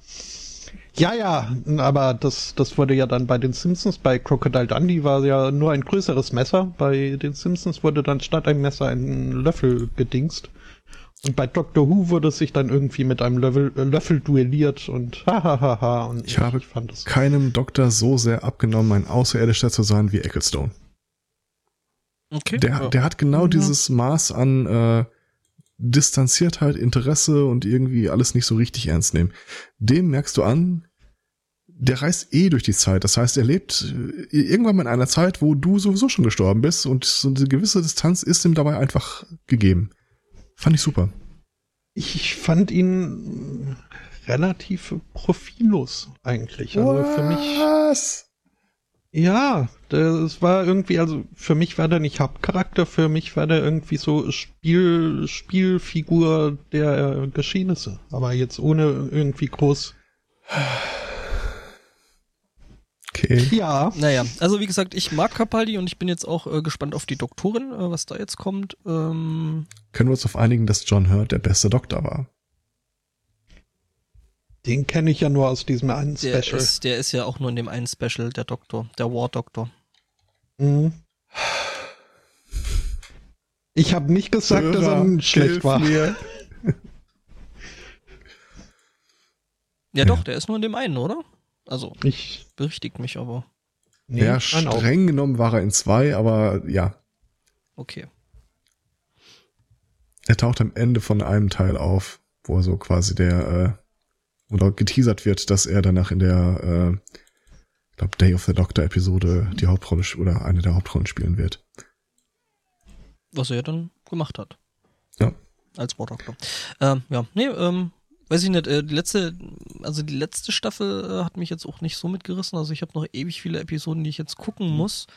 Ja, ja, aber das, das wurde ja dann bei den Simpsons, bei Crocodile Dundee war ja nur ein größeres Messer. Bei den Simpsons wurde dann statt ein Messer ein Löffel gedingst. Und bei Doctor Who wurde sich dann irgendwie mit einem Löffel, äh, Löffel duelliert und hahaha. Und Ich habe fand es. keinem Doktor so sehr abgenommen, ein Außerirdischer zu sein wie Ecclestone. Okay. Der, ja. der hat genau Mhm. dieses Maß an äh, Distanziertheit, Interesse und irgendwie alles nicht so richtig ernst nehmen. Dem merkst du an, der reist eh durch die Zeit. Das heißt, er lebt äh, irgendwann mal in einer Zeit, wo du sowieso schon gestorben bist und so eine gewisse Distanz ist ihm dabei einfach gegeben. Fand ich super. Ich fand ihn relativ profillos eigentlich. Also für mich. Ja, das war irgendwie, also für mich war der nicht Hauptcharakter, für mich war der irgendwie so Spiel, Spielfigur der Geschehnisse. Aber jetzt ohne irgendwie groß. Okay. Ja, Naja, also wie gesagt, ich mag Capaldi und ich bin jetzt auch äh, gespannt auf die Doktorin, äh, was da jetzt kommt. Ähm, Können wir uns auf einigen, dass John Hurt der beste Doktor war? Den kenne ich ja nur aus diesem einen der, Special. ist, der ist ja auch nur in dem einen Special, der Doktor, der War Doktor. Mhm. Ich habe nicht gesagt, dass er Hörer, schlecht war. mir. Ja, doch, der ist nur in dem einen, oder? Also, Ich, berichtigt mich aber. nee, ja, nein, auch. streng genommen war er in zwei, aber ja, Okay. er taucht am Ende von einem Teil auf. wo er so quasi der, äh, oder geteasert wird, dass er danach in der, äh, ich glaube, Day of the Doctor Episode die Hauptrolle oder eine der Hauptrollen spielen wird. Was er dann gemacht hat. Ja. Als War Doctor. Ähm, ja, nee, ähm, weiß ich nicht, äh, die letzte, also die letzte Staffel äh, hat mich jetzt auch nicht so mitgerissen. Also ich habe noch ewig viele Episoden, die ich jetzt gucken muss,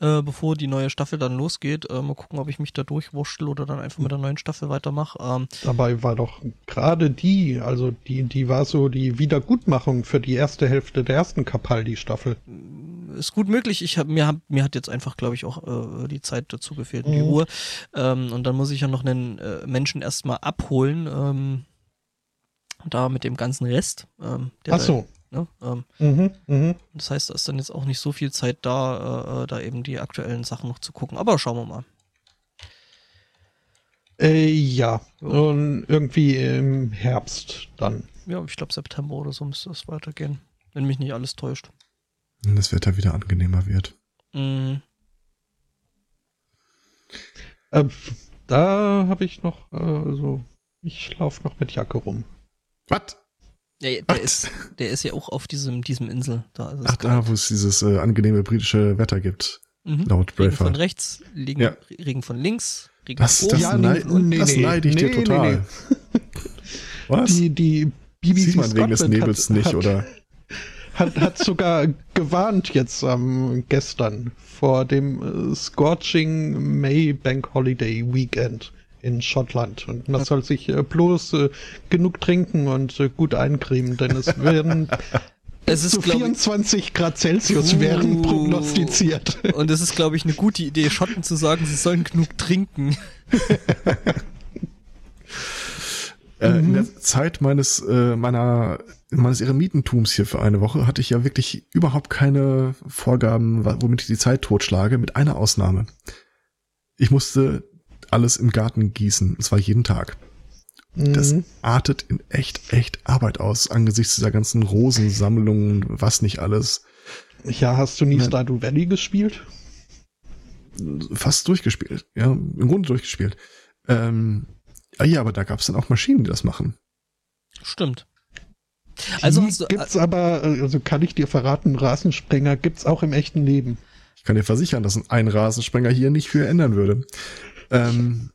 äh, bevor die neue Staffel dann losgeht. Äh, mal gucken, ob ich mich da durchwurschtel oder dann einfach mit der neuen Staffel weitermache. Ähm, Dabei war doch gerade die, also die, die war so die Wiedergutmachung für die erste Hälfte der ersten Capaldi-Staffel. ist gut möglich. Ich hab, mir, hab, mir hat jetzt einfach, glaube ich, auch äh, die Zeit dazu gefehlt und die Mhm. Ruhe. Ähm, und dann muss ich ja noch einen äh, Menschen erstmal abholen. Ähm, da mit dem ganzen Rest. Ähm, der Ach so. Ne, ähm, Mhm, mhm. das heißt, da ist dann jetzt auch nicht so viel Zeit da, äh, äh, da eben die aktuellen Sachen noch zu gucken. Aber schauen wir mal. Äh, ja, und irgendwie im Herbst dann. Ja, ich glaube September oder so müsste das weitergehen. Wenn mich nicht alles täuscht. Wenn das Wetter wieder angenehmer wird. Mhm. Äh, da habe ich noch, äh, also ich laufe noch mit Jacke rum. Was? Ja, der, ist, der ist ja auch auf diesem, diesem Insel. Da ist es Ach, da, wo es dieses äh, angenehme britische Wetter gibt. Mhm. Laut Regen von Braveheart. rechts, Regen, Ja. Regen von links, Regen Das, von das, Ja, neid, nee, das neide ich dir Nee, nee, total. nee. Was? Die, die BBC Sieht man wegen des Scotland Nebels hat, nicht, hat, oder? Hat, hat sogar gewarnt jetzt am gestern vor dem äh, Scorching May Bank Holiday Weekend in Schottland. Und man soll sich äh, bloß äh, genug trinken und äh, gut eincremen, denn es werden Es ist, zu glaub ich- 24 Grad Celsius Uh. werden prognostiziert. Und es ist, glaube ich, eine gute Idee, Schotten zu sagen, sie sollen genug trinken. Äh, Mhm. In der Zeit meines, äh, meiner, meines Eremitentums hier für eine Woche hatte ich ja wirklich überhaupt keine Vorgaben, womit ich die Zeit totschlage, mit einer Ausnahme. Ich musste alles im Garten gießen, und zwar jeden Tag. Das Mhm. artet in echt, echt Arbeit aus, angesichts dieser ganzen Rosensammlungen, was nicht alles. Ja, hast du nie Ja. Stardew Valley gespielt? Fast durchgespielt, ja, im Grunde durchgespielt. Ähm, ah ja, aber da gab es dann auch Maschinen, die das machen. Stimmt. Also Die hast du, gibt's aber, äh, also kann ich dir verraten, Rasensprenger gibt's auch im echten Leben. Ich kann dir versichern, dass ein Rasensprenger hier nicht viel ändern würde. Ähm,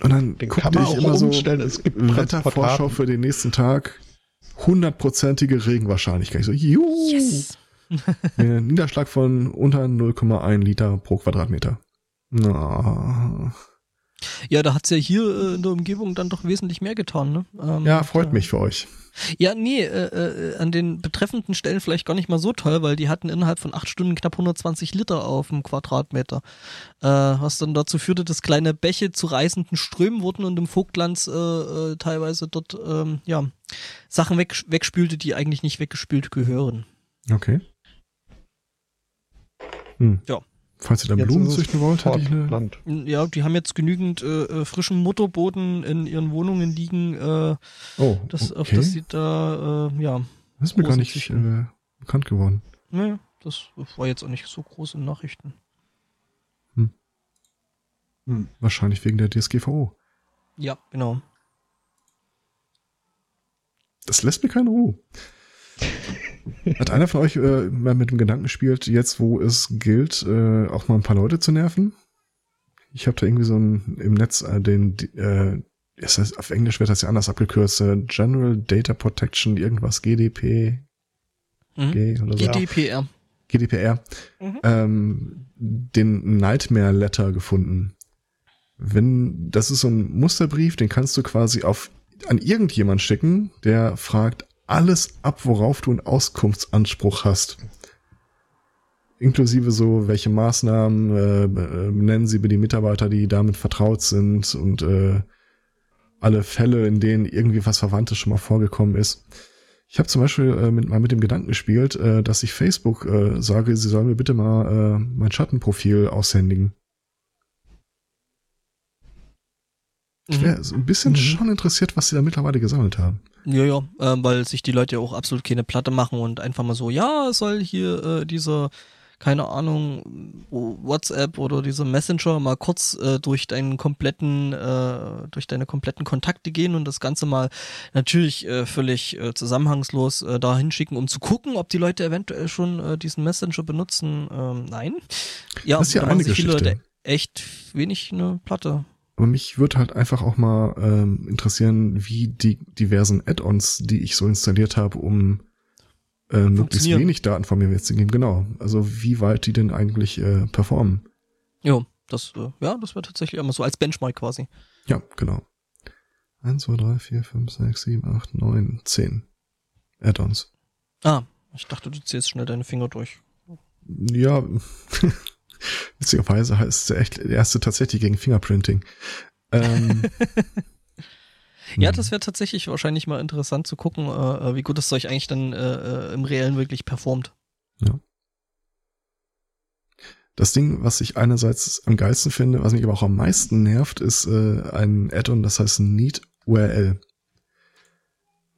und dann Den guckte kann man ich auch immer so. Es gibt Wettervorschau für den nächsten Tag. Hundertprozentige Regenwahrscheinlichkeit. Ich so, juhu, yes. Niederschlag von unter 0,1 Liter pro Quadratmeter. Na, Ja, da hat's ja hier äh, in der Umgebung dann doch wesentlich mehr getan, ne? Ähm, ja, freut mich für euch. Ja, nee, äh, äh, an den betreffenden Stellen vielleicht gar nicht mal so toll, weil die hatten innerhalb von acht Stunden knapp 120 Liter auf dem Quadratmeter. Äh, was dann dazu führte, dass kleine Bäche zu reißenden Strömen wurden und im Vogtlands äh, äh, teilweise dort ähm, ja, Sachen weg, wegspülte, die eigentlich nicht weggespült gehören. Okay. Hm. Ja. Falls ihr da Jetzt Blumen züchten wollt, hätte ich eine. Portland. Ja, die haben jetzt genügend äh, äh, frischen Mutterboden in ihren Wohnungen liegen, äh, Oh, auf okay. das sie da, äh, ja, Das ist mir gar nicht äh, bekannt geworden. naja, das war jetzt auch nicht so groß in Nachrichten. Wahrscheinlich wegen der DSGVO. Ja, genau. Das lässt mir keine Ruhe. Hat einer von euch äh, mal mit dem Gedanken gespielt, jetzt wo es gilt, äh, auch mal ein paar Leute zu nerven? Ich habe da irgendwie so ein im Netz äh, den, äh, das heißt, auf Englisch wird das ja anders abgekürzt, äh, General Data Protection, irgendwas GDP, Mhm. G oder so. GDPR. GDPR, Mhm. ähm, den Nightmare Letter gefunden. Wenn, das ist so ein Musterbrief, den kannst du quasi auf, an irgendjemand schicken, der fragt alles ab, worauf du einen Auskunftsanspruch hast. Inklusive so, welche Maßnahmen äh, äh, nennen sie über die Mitarbeiter, die damit vertraut sind und äh, alle Fälle, in denen irgendwie was Verwandtes schon mal vorgekommen ist. Ich habe zum Beispiel äh, mit, mal mit dem Gedanken gespielt, äh, dass ich Facebook äh, sage, sie sollen mir bitte mal äh, mein Schattenprofil aushändigen. Ich Mhm. wäre so ein bisschen Mhm. schon interessiert, was sie da mittlerweile gesammelt haben. Ja, ja, ähm, weil sich die Leute ja auch absolut keine Platte machen und einfach mal so, ja, es soll hier äh, dieser keine Ahnung, WhatsApp oder dieser Messenger mal kurz äh, durch deinen kompletten, äh, durch deine kompletten Kontakte gehen und das Ganze mal natürlich äh, völlig äh, zusammenhangslos äh, da hinschicken, um zu gucken, ob die Leute eventuell schon äh, diesen Messenger benutzen. Ähm, nein. Ja, Das ist ja da eine sich viele Geschichte. Leute echt wenig eine Platte. Aber mich würde halt einfach auch mal ähm, interessieren, wie die diversen Add-ons, die ich so installiert habe, um äh, möglichst wenig Daten von mir mitzugeben, genau. Also wie weit die denn eigentlich äh, performen. Jo, das, äh, ja, das wäre tatsächlich immer so als Benchmark quasi. Ja, genau. 1, 2, 3, 4, 5, 6, 7, 8, 9, 10 Add-ons. Ah, ich dachte, du zählst schnell deine Finger durch. Ja, witzigerweise heißt der, echt, der erste tatsächlich gegen Fingerprinting. Ähm, Ja, das wäre tatsächlich wahrscheinlich mal interessant zu gucken, äh, äh, wie gut das Zeug eigentlich dann äh, äh, im Reellen wirklich performt. Das Ding, was ich einerseits am geilsten finde, was mich aber auch am meisten nervt, ist äh, ein Add-on, das heißt Neat URL.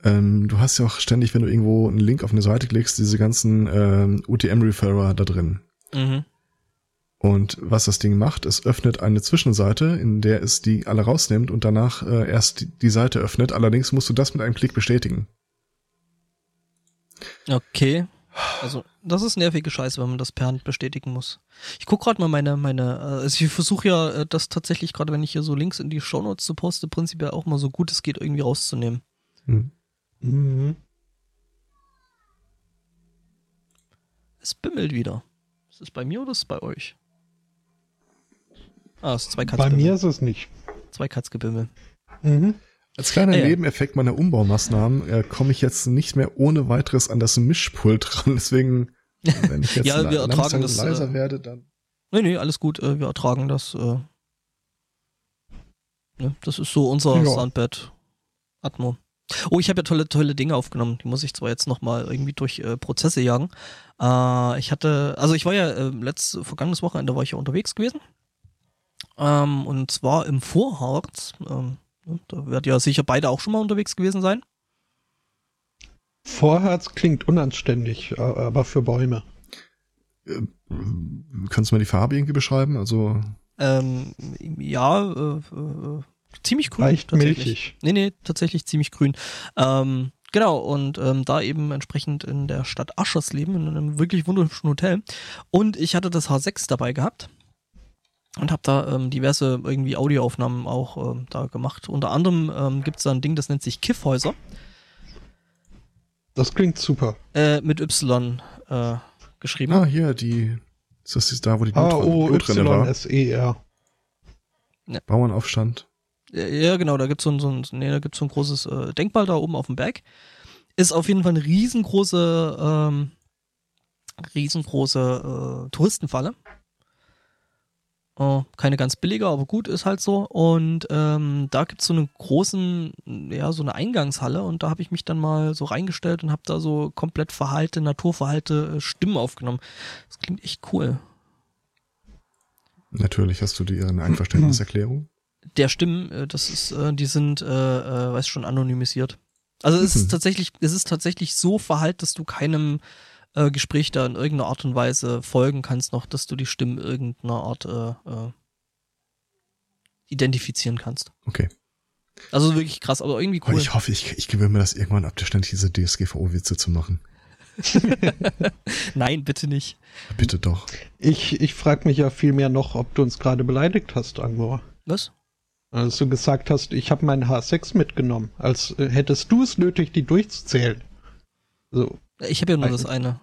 Ähm, du hast ja auch ständig, wenn du irgendwo einen Link auf eine Seite klickst, diese ganzen ähm, UTM-Referrer da drin. Mhm. Und was das Ding macht, es öffnet eine Zwischenseite, in der es die alle rausnimmt und danach äh, erst die, die Seite öffnet. Allerdings musst du das mit einem Klick bestätigen. Okay. Also, das ist nervige Scheiße, wenn man das per Hand bestätigen muss. Ich guck gerade mal meine, meine, äh, also ich versuche ja äh, das tatsächlich, gerade wenn ich hier so Links in die Shownotes zu poste, prinzipiell auch mal so gut es geht irgendwie rauszunehmen. Hm. Mhm. Es bimmelt wieder. Ist es bei mir oder ist es bei euch? Ah, es ist zwei Bei Katzgebimmel. mir ist es nicht. Zwei Katzgebimmel. Mhm. Als kleiner Ah, ja. Nebeneffekt meiner Umbaumaßnahmen äh, komme ich jetzt nicht mehr ohne weiteres an das Mischpult ran. Deswegen, wenn ich jetzt Ja, wir ertragen das, leiser äh, werde, dann Nee, nee, alles gut. Äh, wir ertragen das. Äh, ne? Das ist so unser Ja. Soundbed Atmo. Oh, ich habe ja tolle, tolle Dinge aufgenommen. Die muss ich zwar jetzt nochmal irgendwie durch äh, Prozesse jagen. Äh, ich hatte, also ich war ja äh, letztes, vergangenes Wochenende war ich ja unterwegs gewesen. Ähm, und zwar im Vorharz. Ähm, ne, da werdet ihr sicher beide auch schon mal unterwegs gewesen sein. Vorherz klingt unanständig, aber für Bäume. äh, kannst du mal die Farbe irgendwie beschreiben? Also Ähm, ja, äh, äh, ziemlich grün. Leicht tatsächlich. milchig. Nee, nee, tatsächlich ziemlich grün. Ähm, genau, und ähm, da eben entsprechend in der Stadt Aschersleben, in einem wirklich wunderschönen Hotel. Und ich hatte das H6 dabei gehabt und habe da ähm, diverse irgendwie Audioaufnahmen auch ähm, da gemacht. Unter anderem ähm, gibt es da ein Ding, das nennt sich Kiffhäuser Das klingt super. äh, mit Y äh, geschrieben. ah hier die ist das da, wo die Ah, O, Notrenne Y, war? S, E, R. Bauernaufstand. Ja, Ja, genau, da gibt's so ein, so ein, nee, da gibt's so ein großes äh, Denkmal da oben auf dem Berg. Ist auf jeden Fall eine riesengroße, ähm, riesengroße äh, Touristenfalle. Äh, keine ganz billige, aber gut, ist halt so. Und ähm, da gibt's so einen großen, ja, so eine Eingangshalle und da habe ich mich dann mal so reingestellt und habe da so komplett verhalte, naturverhalte äh, Stimmen aufgenommen. Das klingt echt cool. Natürlich hast du dir eine Einverständniserklärung. der Stimmen, äh, das ist, äh, die sind, äh, äh, weiß schon, anonymisiert. Also es ist Mhm. tatsächlich, es ist tatsächlich so verhalten, dass du keinem äh, Gespräch da in irgendeiner Art und Weise folgen kannst, noch, dass du die Stimmen irgendeiner Art äh, äh, identifizieren kannst. Okay. Also wirklich krass, aber irgendwie Aber cool. ich hoffe, ich, ich gewöhne mir das irgendwann ab, dir ständig diese DSGVO-Witze zu machen. Nein, bitte nicht. Bitte doch. Ich, ich frage mich ja vielmehr noch, ob du uns gerade beleidigt hast, Angor. Was? Als du gesagt hast, ich habe meinen H6 mitgenommen, als äh, hättest du es nötig, die durchzuzählen. So, Ich habe ja nur Nein. das eine.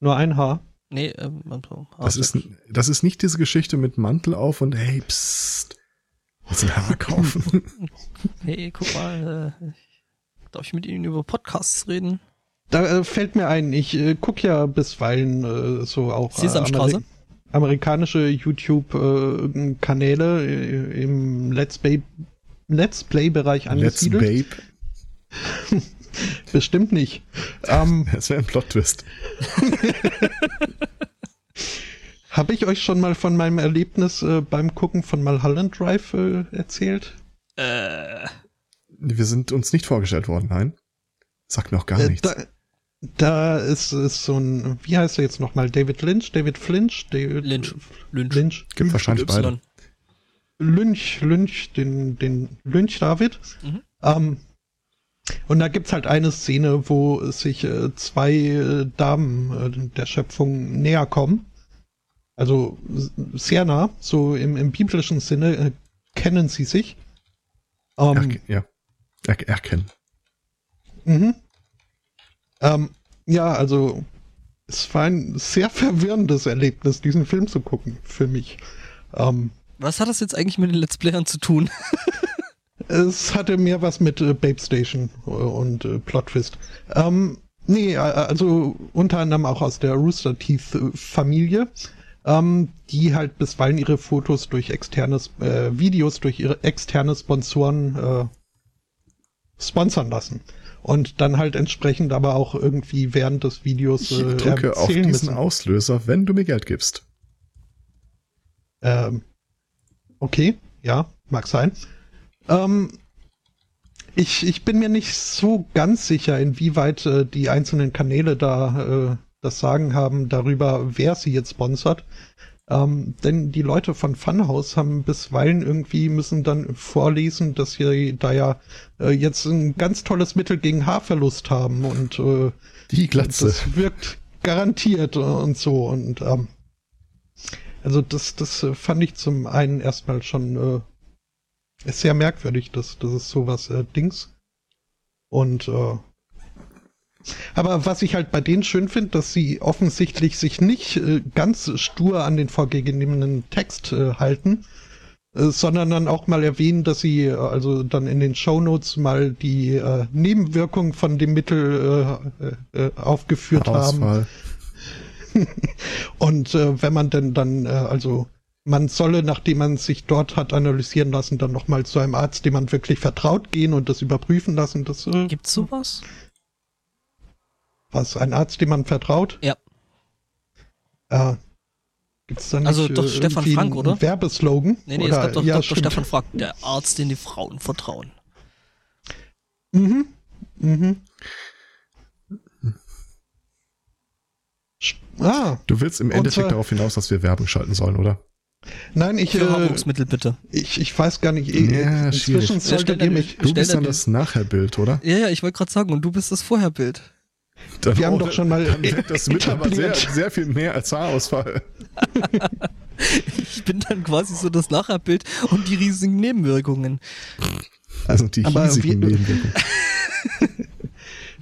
Nur ein Haar. Nee, ähm, also, Das ist, das ist nicht diese Geschichte mit Mantel auf und hey, psst. Du ein Haar kaufen? hey, guck mal, äh, darf ich mit Ihnen über Podcasts reden? Da äh, fällt mir ein, ich äh, guck ja bisweilen äh, so auch äh, Sesamstraße? amerikanische YouTube-Kanäle äh, im Let's Play Let's Play-Bereich Let's angesiedelt. Babe. Bestimmt nicht. Ähm, Das wäre ein Plot-Twist. Habe ich euch schon mal von meinem Erlebnis äh, beim Gucken von Mulholland Drive äh, erzählt? Äh, Wir sind uns nicht vorgestellt worden, nein. Sagt mir auch gar Äh, nichts. da, Da ist, ist so ein, wie heißt er jetzt nochmal? David Lynch? David Flinch? David Lynch. Lynch. Lynch. Gibt wahrscheinlich Y. beide. Lynch, Lynch, den, den Lynch David. Mhm. Ähm, und da gibt's halt eine Szene, wo sich äh, zwei äh, Damen äh, der Schöpfung näher kommen. Also sehr nah, so im, im biblischen Sinne äh, kennen sie sich. Ähm, Erke ja. Er erkennen. Mhm. Ähm, ja, also es war ein sehr verwirrendes Erlebnis, diesen Film zu gucken, für mich. Ähm, Was hat das jetzt eigentlich mit den Let's Playern zu tun? es hatte mehr was mit äh, Babe Station äh, und äh, Plot Twist. Ähm, nee, äh, also unter anderem auch aus der Rooster Teeth äh, Familie, ähm, die halt bisweilen ihre Fotos durch externes äh, Videos durch ihre externe Sponsoren äh, sponsern lassen. Und dann halt entsprechend aber auch irgendwie während des Videos Ich äh, drücke auf diesen müssen. Auslöser, wenn du mir Geld gibst. Ähm, okay, ja, mag sein. Ähm, ich, ich bin mir nicht so ganz sicher, inwieweit äh, die einzelnen Kanäle da äh, das Sagen haben darüber, wer sie jetzt sponsert. Ähm, denn die Leute von Funhouse haben bisweilen irgendwie müssen dann vorlesen, dass sie da ja äh, jetzt ein ganz tolles Mittel gegen Haarverlust haben und äh, Die Glatze. das wirkt garantiert und so. Und ähm, also das, das äh, fand ich zum einen erstmal schon äh, ist sehr merkwürdig, dass das ist sowas äh, Dings. Und äh, aber was ich halt bei denen schön finde, dass sie offensichtlich sich nicht äh, ganz stur an den vorgegebenen Text äh, halten, äh, sondern dann auch mal erwähnen, dass sie äh, also dann in den Shownotes mal die äh, Nebenwirkungen von dem Mittel äh, äh, aufgeführt haben. Ausfall. Und äh, wenn man denn dann, äh, also man solle, nachdem man sich dort hat analysieren lassen, dann nochmal zu einem Arzt, dem man wirklich vertraut, gehen und das überprüfen lassen. Das äh, Gibt's sowas? was, ein Arzt, dem man vertraut? Ja. Äh, gibt's dann Also nicht, doch äh, Stefan irgendwie Frank, einen oder? Werbeslogan? Nee, nee, oder, es gab doch ja, Dr. Stefan Frank, der Arzt, den die Frauen vertrauen. Mhm. Mhm. Ah, Du willst im Endeffekt darauf hinaus, dass wir Werbung schalten sollen, oder? Nein, ich, Für äh, Haarwuchsmittel bitte. ich, ich weiß gar nicht. Ja, Inzwischen schwierig. Ja, solltet ihr mich, Du bist dann das Nachherbild, oder? Ja, ja, ich wollte gerade sagen, und du bist das Vorherbild. Dann, Wir haben oh, doch schon mal Dann wirkt das mit aber sehr, sehr viel mehr als Haarausfall. Ich bin dann quasi so das Nachherbild und die riesigen Nebenwirkungen. Also die Aber wir- Nebenwirkungen.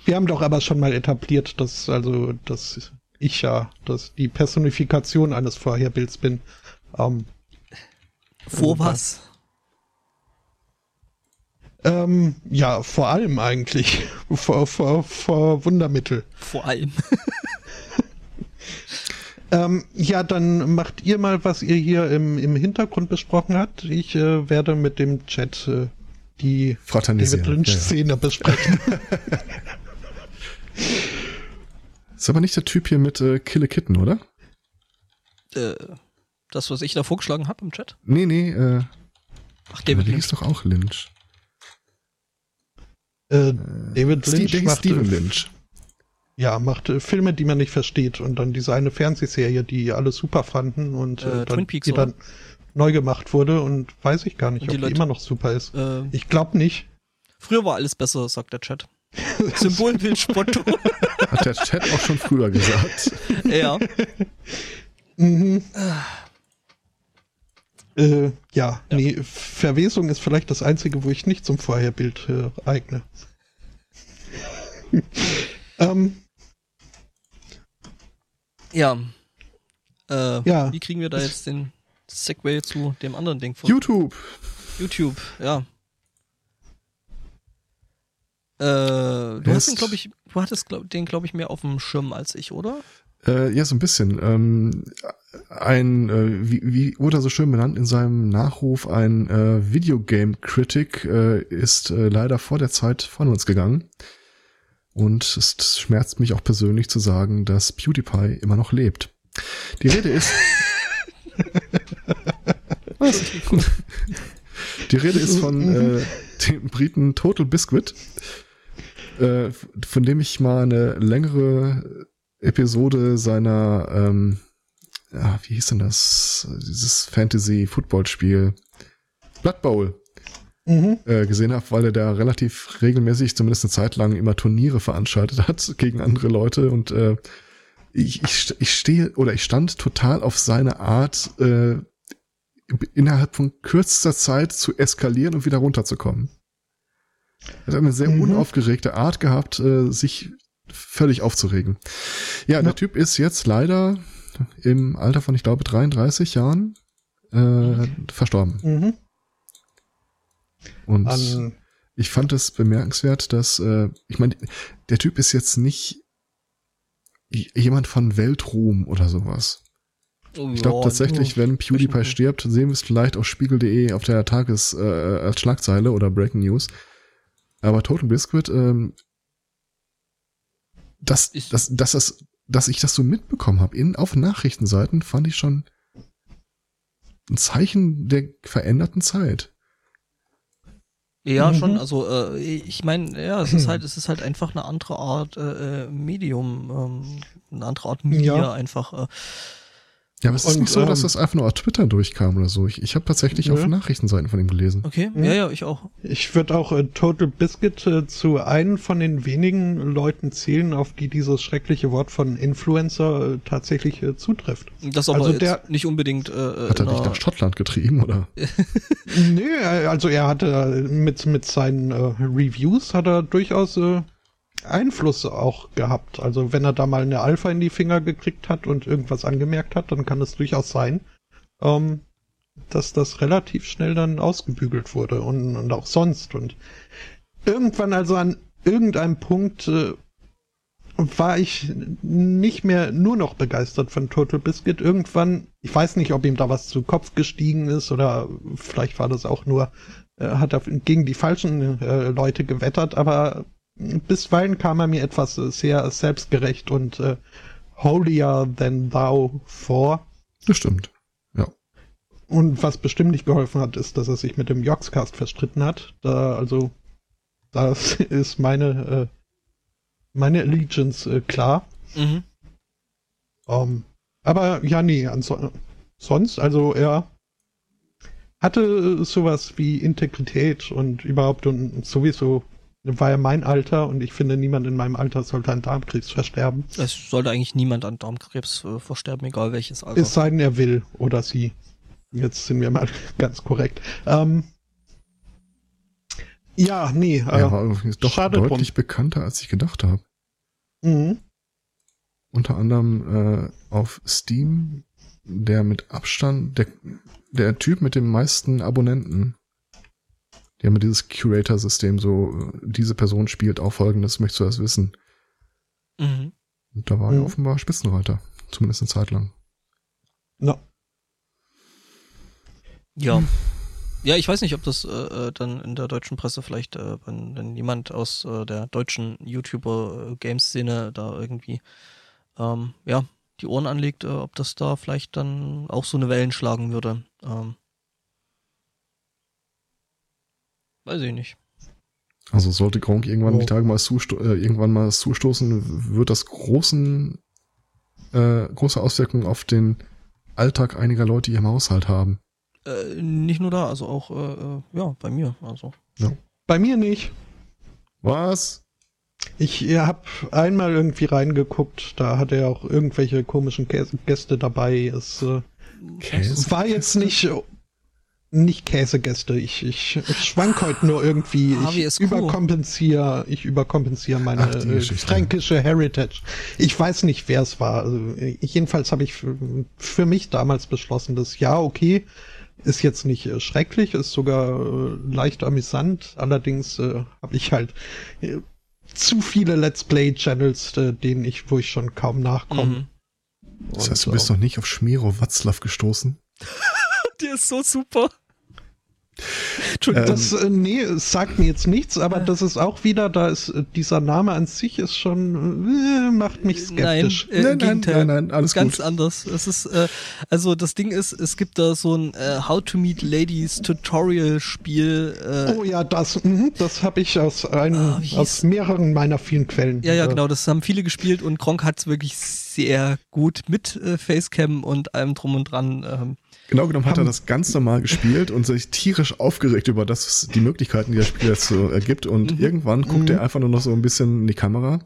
Wir haben doch aber schon mal etabliert, dass also dass ich ja, dass die Personifikation eines Vorherbilds bin. Ähm, Vor Ja. was? ähm, ja, vor allem eigentlich vor, vor, vor Wundermittel. Vor allem. Ähm, ja, dann macht ihr mal, was ihr hier im, im Hintergrund besprochen habt. Ich äh, werde mit dem Chat äh, die David Fraternisieren. Ja, ja. Lynch-Szene besprechen. Ist aber nicht der Typ hier mit äh, Kill a Kitten, oder? äh, das, was ich da vorgeschlagen habe im Chat. Nee, nee, äh, Ach, der David Lynch. ist doch auch Lynch. äh, David Steve, Lynch der hieß macht, Steven äh, Lynch. Ja, macht äh, Filme, die man nicht versteht und dann diese eine Fernsehserie, die alle super fanden und Äh, äh, Twin dann, Peaks, die dann neu gemacht wurde und weiß ich gar nicht, Und ob die die Leute- immer noch super ist. Äh, Ich glaube nicht. früher war alles besser, sagt der Chat. Symbolbild Spotto. Hat der Chat auch schon früher gesagt. ja. Mhm. Äh, ja, nee, Verwesung ist vielleicht das Einzige, wo ich nicht zum Vorherbild äh, eigne. ähm, Ja. Äh, Ja. Wie kriegen wir da jetzt den Segway zu dem anderen Ding von YouTube. YouTube? Ja. Äh, du hast den, glaube ich, du hattest glaub, den, glaube ich, mehr auf dem Schirm als ich, oder? Äh, ja, so ein bisschen. Ähm, ein, äh, wie, wie Oda so schön benannt in seinem Nachruf, ein äh, Videogame-Critic äh, ist äh, leider vor der Zeit von uns gegangen. Und es schmerzt mich auch persönlich zu sagen, dass PewDiePie immer noch lebt. Die Rede ist. Was? Die Rede ist von äh, dem Briten Total Biscuit. äh, von dem ich mal eine längere Episode seiner, ähm, ja, wie hieß denn das? Dieses Fantasy-Football-Spiel Blood Bowl Mhm. äh, gesehen habe, weil er da relativ regelmäßig, zumindest eine Zeit lang, immer Turniere veranstaltet hat gegen andere Leute und äh, ich, ich, ich stehe oder ich stand total auf seine Art, äh, innerhalb von kürzester Zeit zu eskalieren und wieder runterzukommen. Er hat eine sehr Mhm. unaufgeregte Art gehabt, äh, sich völlig aufzuregen. Ja, der Ja. Typ ist jetzt leider im Alter von, ich glaube, 33 Jahren äh, verstorben. Mhm. Und An, ich fand es bemerkenswert, dass, äh, ich meine, der Typ ist jetzt nicht jemand von Weltruhm oder sowas. Ich glaube tatsächlich, wenn PewDiePie stirbt, sehen wir es vielleicht auf spiegel.de auf der Tages äh, als Schlagzeile oder Breaking News. Aber Total Biscuit, ähm, dass, Ich- dass, dass, das, dass ich das so mitbekommen habe, in, auf Nachrichtenseiten, fand ich schon ein Zeichen der veränderten Zeit. Ja, Mhm. schon. Also äh, ich meine, ja, es ist halt, es ist halt einfach eine andere Art äh, äh, Medium, ähm, eine andere Art Media Ja. einfach. Äh, Ja, aber es ist nicht so, dass ähm, das einfach nur auf Twitter durchkam oder so. Ich, ich habe tatsächlich auf Nö. Nachrichtenseiten von ihm gelesen. okay, ja, ja, ich auch. ich würde auch äh, Total Biscuit äh, zu einem von den wenigen Leuten zählen, auf die dieses schreckliche Wort von Influencer äh, tatsächlich äh, zutrifft. Das aber Also jetzt der- nicht unbedingt. Äh, Hat er nicht nach Schottland getrieben oder? Nö, äh, also er hatte äh, mit, mit seinen äh, Reviews hat er durchaus äh, Einfluss auch gehabt. Also wenn er da mal eine Alpha in die Finger gekriegt hat und irgendwas angemerkt hat, dann kann es durchaus sein, ähm, dass das relativ schnell dann ausgebügelt wurde und, und auch sonst. Und irgendwann also an irgendeinem Punkt äh, war ich nicht mehr nur noch begeistert von Total Biscuit. Irgendwann, ich weiß nicht, ob ihm da was zu Kopf gestiegen ist oder vielleicht war das auch nur, äh, hat er gegen die falschen äh, Leute gewettert, aber bisweilen kam er mir etwas äh, sehr selbstgerecht und äh, holier than thou vor. Das stimmt. Ja. Und was bestimmt nicht geholfen hat, ist, dass er sich mit dem Joxcast verstritten hat. Da, also, das ist meine, äh, meine Allegiance äh, klar. Mhm. Ähm, aber ja, nee, anso sonst, also er hatte sowas wie Integrität und überhaupt und sowieso war er mein Alter und ich finde, niemand in meinem Alter sollte an Darmkrebs versterben. Es sollte eigentlich niemand an Darmkrebs äh, versterben, egal welches Alter. Es sei denn, er will oder sie. Jetzt sind wir mal ganz korrekt. Ähm, ja, nee. Äh, Er war irgendwie doch schade drum. deutlich bekannter, als ich gedacht habe. mhm. Unter anderem äh, auf Steam der mit Abstand, der, der Typ mit den meisten Abonnenten. Die haben ja dieses Curator-System, so äh, diese Person spielt auch folgendes, möchtest du das wissen? Mhm. Und da war er Mhm. offenbar Spitzenreiter, zumindest eine Zeit lang. No. Ja. Ja, ich weiß nicht, ob das äh, äh, dann in der deutschen Presse vielleicht, äh, wenn, wenn jemand aus äh, der deutschen YouTuber-Games-Szene da irgendwie ähm, ja, die Ohren anlegt, äh, ob das da vielleicht dann auch so eine Wellen schlagen würde. Ähm, weiß ich nicht. Also sollte Gronk irgendwann Oh. die Tage mal zusto äh, irgendwann mal zustoßen, wird das großen äh, große Auswirkungen auf den Alltag einiger Leute hier im Haushalt haben. Äh, nicht nur da, also auch äh, äh, ja, bei mir. Also. Bei mir nicht. Was? Ich habe einmal irgendwie reingeguckt, da hat er auch irgendwelche komischen Käse Gäste dabei. Es äh, Käse? war jetzt nicht nicht Käsegäste. Ich, ich, ich schwank heute nur irgendwie. Ich HWSQ. überkompensiere, ich überkompensiere meine Ach, äh, fränkische Heritage. Ich weiß nicht, wer es war. Also, jedenfalls habe ich für, für mich damals beschlossen, dass ja, okay, ist jetzt nicht äh, schrecklich, ist sogar äh, leicht amüsant. Allerdings äh, habe ich halt äh, zu viele Let's Play Channels, äh, denen ich, wo ich schon kaum nachkomme. Mhm. Das heißt, du bist noch nicht auf Schmiro Watzlaw gestoßen? Der ist so super. Das, äh, nee, es sagt mir jetzt nichts, aber das ist auch wieder, da ist äh, dieser Name an sich ist schon, äh, macht mich skeptisch. Nein, äh, Nein, Gegenteil. nein, nein, alles Ganz gut. anders. Es ist, äh, also das Ding ist, es gibt da so ein äh, How to Meet Ladies Tutorial-Spiel. Äh, Oh ja, das, mhm, das habe ich aus, einem, hieß- aus mehreren meiner vielen Quellen. Ja, ja, Äh, genau, das haben viele gespielt und Gronk hat's wirklich sehr gut mit äh, Facecam und allem drum und dran. Genau genommen hat er das ganz normal gespielt und sich tierisch aufgeregt über das, die Möglichkeiten, die das Spiel jetzt so ergibt. Und Mhm. irgendwann guckt er einfach nur noch so ein bisschen in die Kamera,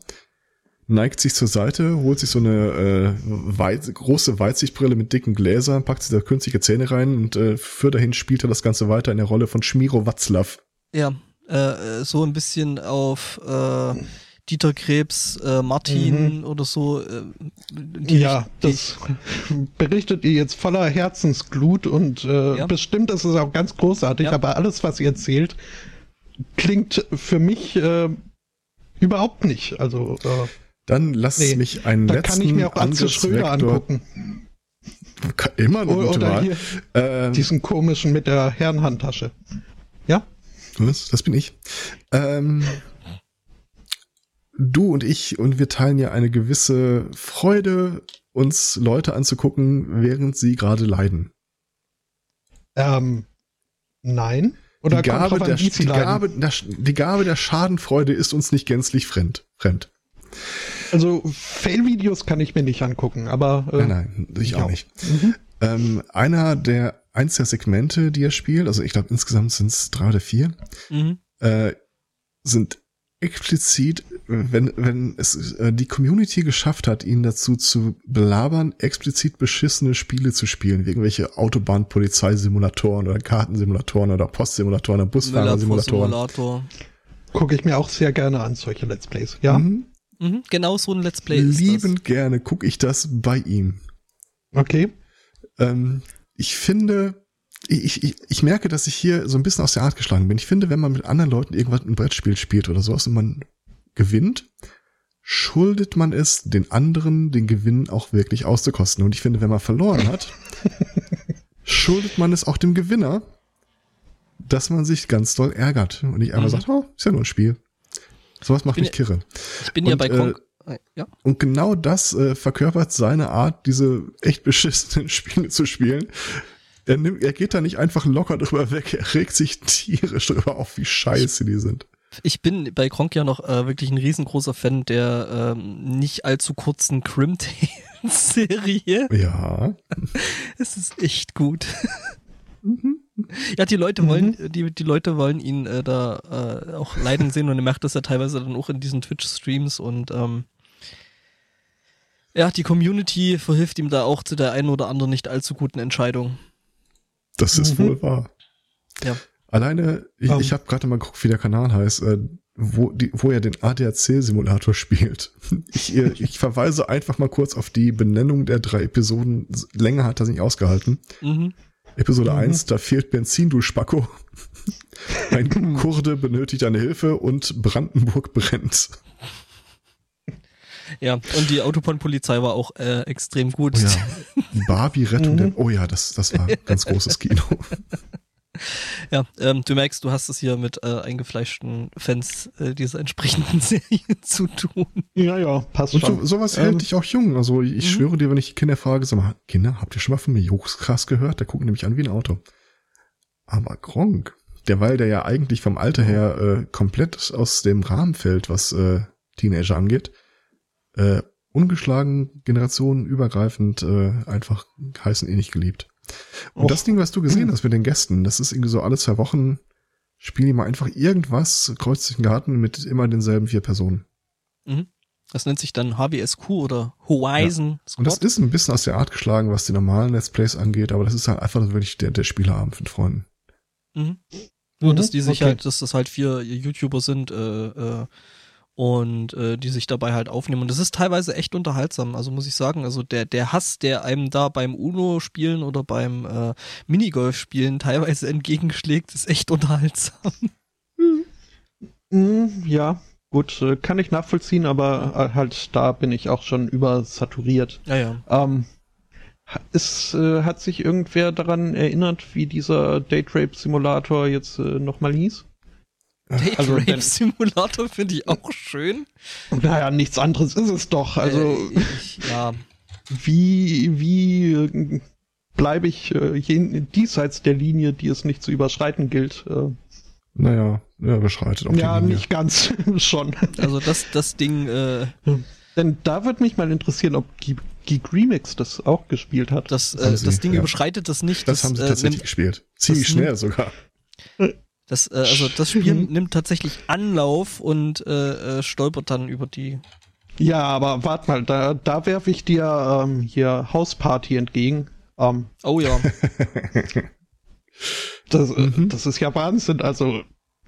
neigt sich zur Seite, holt sich so eine äh, weit, große Weitsichtbrille mit dicken Gläsern, packt sich da künstliche Zähne rein und äh, für dahin spielt er das Ganze weiter in der Rolle von Schmiro Watzlaw. ja, äh, äh, so ein bisschen auf äh, Dieter Krebs, äh, Martin oder so. Äh, die, ja, die, das berichtet ihr jetzt voller Herzensglut und äh, Ja. bestimmt ist es auch ganz großartig, Ja. aber alles, was ihr erzählt, klingt für mich äh, überhaupt nicht. Also äh, Dann lasst Nee, mich einen da letzten kann ich mir auch Atze Schröder angucken. Immer eine Oder, gute oder Wahl. hier Ähm, diesen komischen mit der Herrenhandtasche. Ja? Was? Das bin ich. Ähm, du und ich und wir teilen ja eine gewisse Freude, uns Leute anzugucken, während sie gerade leiden. Ähm, nein. Oder die, Gabe der, an, sie die. Gabe, der, die Gabe der Schadenfreude ist uns nicht gänzlich fremd. fremd. Also Fail-Videos kann ich mir nicht angucken, aber äh, Nein, nein, ich ja. auch nicht. Mhm. Ähm, einer der, eins der Segmente, die er spielt, also ich glaube insgesamt sind es drei oder vier, Mhm. äh, sind explizit, wenn, wenn es äh, die Community geschafft hat, ihn dazu zu belabern, explizit beschissene Spiele zu spielen, wie irgendwelche Autobahn-Polizeisimulatoren oder Kartensimulatoren oder Postsimulatoren oder Busfahrersimulatoren. Simulator. gucke ich mir auch sehr gerne an, solche Let's Plays. Ja, Mhm. Mhm, genau so ein Let's Play ist Liebend gerne gucke ich das bei ihm. okay. Ähm, ich finde, ich, ich, ich merke, dass ich hier so ein bisschen aus der Art geschlagen bin. Ich finde, wenn man mit anderen Leuten irgendwas ein Brettspiel spielt oder sowas und man gewinnt, schuldet man es, den anderen den Gewinn auch wirklich auszukosten. Und ich finde, wenn man verloren hat, schuldet man es auch dem Gewinner, dass man sich ganz doll ärgert und nicht einfach Mhm. sagt, oh, ist ja nur ein Spiel. Sowas macht mich kirre. das. Ich bin ja Und, bei äh, Gronk. Äh, ja. Und genau das äh, verkörpert seine Art, diese echt beschissenen Spiele zu spielen. Er, nimmt, er geht da nicht einfach locker drüber weg, er regt sich tierisch drüber auf, wie scheiße die sind. Ich bin bei Gronk ja noch äh, wirklich ein riesengroßer Fan der ähm, nicht allzu kurzen Crimtail-Serie. Ja. Es ist echt gut. Ja, die Leute wollen, die, die Leute wollen ihn äh, da äh, auch leiden sehen und er macht das ja teilweise dann auch in diesen Twitch-Streams und ähm, ja, die Community verhilft ihm da auch zu der einen oder anderen nicht allzu guten Entscheidung. Das ist Mhm. wohl wahr. Ja. Alleine, ich, Ähm. ich habe gerade mal geguckt, wie der Kanal heißt, äh, wo, die, wo er den ADAC-Simulator spielt. Ich, äh, ich verweise einfach mal kurz auf die Benennung der drei Episoden. Länger hat er nicht ausgehalten. Mhm. Episode Mhm. 1, da fehlt Benzin, du Spacko. Ein Kurde benötigt eine Hilfe und Brandenburg brennt. Ja, und die Autobahn-Polizei war auch äh, extrem gut. Oh ja. Barbie-Rettung Mhm. der. Oh ja, das, das war ganz großes Kino. Ja, ähm, du merkst, du hast es hier mit äh, eingefleischten Fans äh, dieser entsprechenden Serie zu tun. Ja, ja, passt Und schon. so, sowas Ähm, hält dich auch jung. Also ich Mhm. schwöre dir, wenn ich die Kinder frage, sag mal, Kinder, habt ihr schon mal von mir Juchskrass gehört? Der guckt nämlich an wie ein Auto. Aber Gronk, derweil der ja eigentlich vom Alter her äh, komplett aus dem Rahmen fällt, was äh, Teenager angeht, äh, ungeschlagen, generationenübergreifend, äh, einfach heißen eh nicht geliebt. Und Och. das Ding, was du gesehen hast mit den Gästen, das ist irgendwie so alle zwei Wochen spielen die mal einfach irgendwas, kreuzt sich den Garten mit immer denselben vier Personen. Mhm. Das nennt sich dann HWSQ oder Horizon Und das ist ein bisschen aus der Art geschlagen, was die normalen Let's Plays angeht, aber das ist halt einfach wirklich der, der Spieleabend mit Freunden. Mhm. Nur, dass Mhm, die sich okay. halt, dass das halt vier YouTuber sind äh, äh, und äh, die sich dabei halt aufnehmen. Und das ist teilweise echt unterhaltsam. Also muss ich sagen, also der, der Hass, der einem da beim Uno-Spielen oder beim äh, Minigolf-Spielen teilweise entgegenschlägt, ist echt unterhaltsam. Mm, ja, gut, äh, kann ich nachvollziehen, aber äh, halt da bin ich auch schon übersaturiert. Ja, ja. Ähm, ist, äh, hat sich irgendwer daran erinnert, wie dieser Date Rape Simulator jetzt äh, nochmal hieß? Date Also, Rape Simulator finde ich auch schön. Naja, nichts anderes ist es doch. Also, äh, ich, ja, wie, wie äh, bleibe ich äh, jen, diesseits der Linie, die es nicht zu überschreiten gilt? Äh, Naja, er beschreitet auch ja, die Linie. nicht ganz schon. also das, das Ding, äh, Denn da würde mich mal interessieren, ob Geek Remix das auch gespielt hat. das, Das äh, sie, das Ding ja. überschreitet das nicht. Das haben sie äh, tatsächlich nimmt, gespielt. Ziemlich das schnell sogar. Das, äh, also das Spiel nimmt tatsächlich Anlauf und äh, äh, stolpert dann über die. Ja, aber warte mal, da, da werfe ich dir ähm, hier Hausparty entgegen. Ähm, Oh ja. das, äh, Mhm. das ist ja Wahnsinn. Also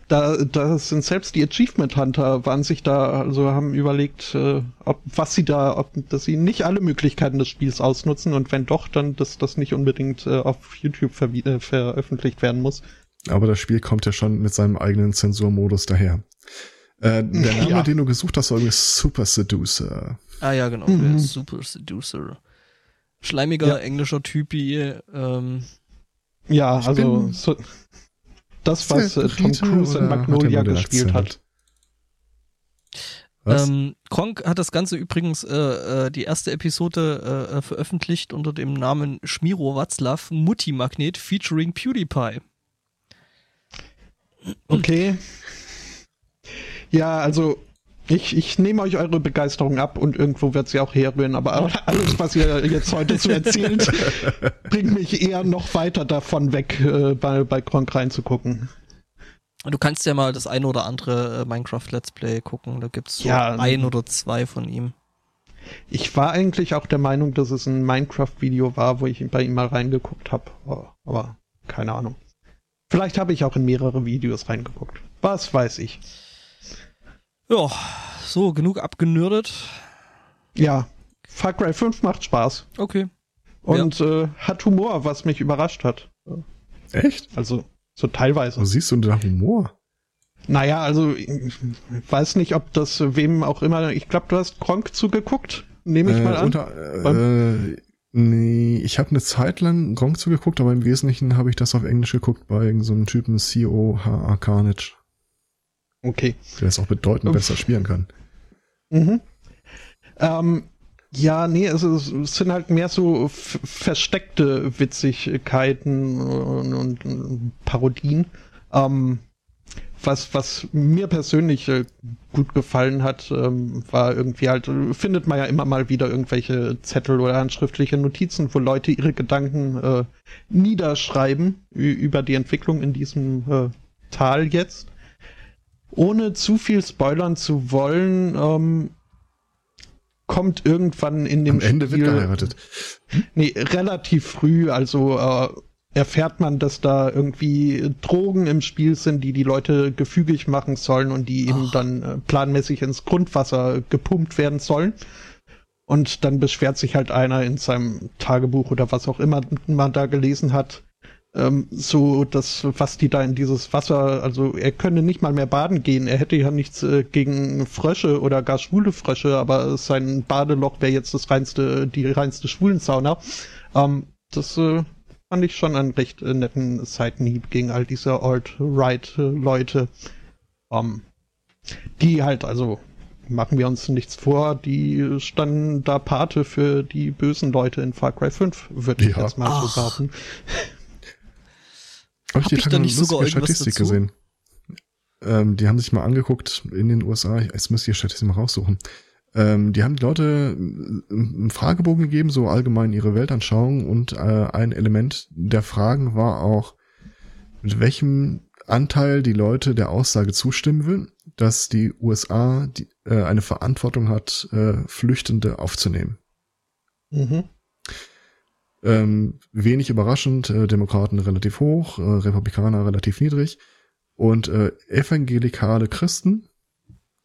da, da sind selbst die Achievement Hunter waren sich da, also haben überlegt, äh, ob was sie da, ob dass sie nicht alle Möglichkeiten des Spiels ausnutzen und wenn doch, dann dass das nicht unbedingt äh, auf YouTube verwi- äh, veröffentlicht werden muss. Aber das Spiel kommt ja schon mit seinem eigenen Zensurmodus daher. Äh, der Name, Ja. den du gesucht hast, war übrigens Super Seducer. Ah ja, genau. Mhm. Der Super Seducer. Schleimiger Ja. englischer Typi. Ähm, Ja, Ich also so, das, was äh, Tom Rita Cruise in hat Magnolia den gespielt Akzent? hat. Was? ähm, Kronk hat das Ganze übrigens äh, äh, die erste Episode äh, äh, veröffentlicht unter dem Namen Schmiro Watzlaw Mutti Magnet featuring PewDiePie. Okay. Ja, also ich, ich nehme euch eure Begeisterung ab und irgendwo wird sie auch herrühren, aber alles, was ihr jetzt heute so erzählt, bringt mich eher noch weiter davon weg, äh, bei, bei Kronk reinzugucken. Du kannst ja mal das eine oder andere äh, Minecraft Let's Play gucken. Da gibt's so Ja, ein oder zwei von ihm. Ich war eigentlich auch der Meinung, dass es ein Minecraft-Video war, wo ich bei ihm mal reingeguckt habe, aber keine Ahnung. Vielleicht habe ich auch in mehrere Videos reingeguckt. Was weiß ich. Ja, so, genug abgenördet. Ja, Far Cry 5 macht Spaß Okay. und äh, hat Humor, was mich überrascht hat. Echt? Also so teilweise. Wo siehst du denn da Humor? Naja, also ich weiß nicht, ob das wem auch immer. Ich glaube, du hast Kronk zugeguckt, nehme ich Äh, mal an. Unter, äh, nee, ich habe eine Zeit lang Gronk zugeguckt, aber im Wesentlichen habe ich das auf Englisch geguckt bei irgendeinem so einem Typen C.O.H.A. Carnage, Okay. der es auch bedeutend Uff. besser spielen kann. Mhm. Ähm, ja, nee, es, ist, es sind halt mehr so versteckte Witzigkeiten und, und, und Parodien. Ähm, was, was mir persönlich äh, gut gefallen hat, ähm, war irgendwie halt, äh, findet man ja immer mal wieder irgendwelche Zettel oder handschriftliche Notizen, wo Leute ihre Gedanken äh, niederschreiben über die Entwicklung in diesem äh, Tal jetzt. Ohne zu viel spoilern zu wollen, ähm, kommt irgendwann in dem Am Ende wird Spiel, geheiratet. Nee, relativ früh, also äh, erfährt man, dass da irgendwie Drogen im Spiel sind, die die Leute gefügig machen sollen und die eben Ach. dann äh, planmäßig ins Grundwasser gepumpt werden sollen. Und dann beschwert sich halt einer in seinem Tagebuch oder was auch immer man da gelesen hat, ähm, so das, was die da in dieses Wasser, also er könne nicht mal mehr baden gehen. Er hätte ja nichts äh, gegen Frösche oder gar schwule Frösche, aber sein Badeloch wäre jetzt das reinste, die reinste Schwulensauna. Ähm, das äh, fand ich schon einen recht äh, netten Seitenhieb gegen all diese Alt-Right-Leute. Ähm, die halt, also machen wir uns nichts vor, die standen da Pate für die bösen Leute in Far Cry 5, würde ich Ja. jetzt mal Ach. so behaupten. Hab Hab ich da nicht sogar Statistik dazu? gesehen. Ähm, die haben sich mal angeguckt in den USA, jetzt müsst ihr Statistik mal raussuchen. Ähm, die haben die Leute äh, einen Fragebogen gegeben, so allgemein ihre Weltanschauung und äh, ein Element der Fragen war auch, mit welchem Anteil die Leute der Aussage zustimmen will, dass die USA die, äh, eine Verantwortung hat, äh, Flüchtende aufzunehmen. Mhm. Ähm, wenig überraschend, äh, Demokraten relativ hoch, äh, Republikaner relativ niedrig und äh, evangelikale Christen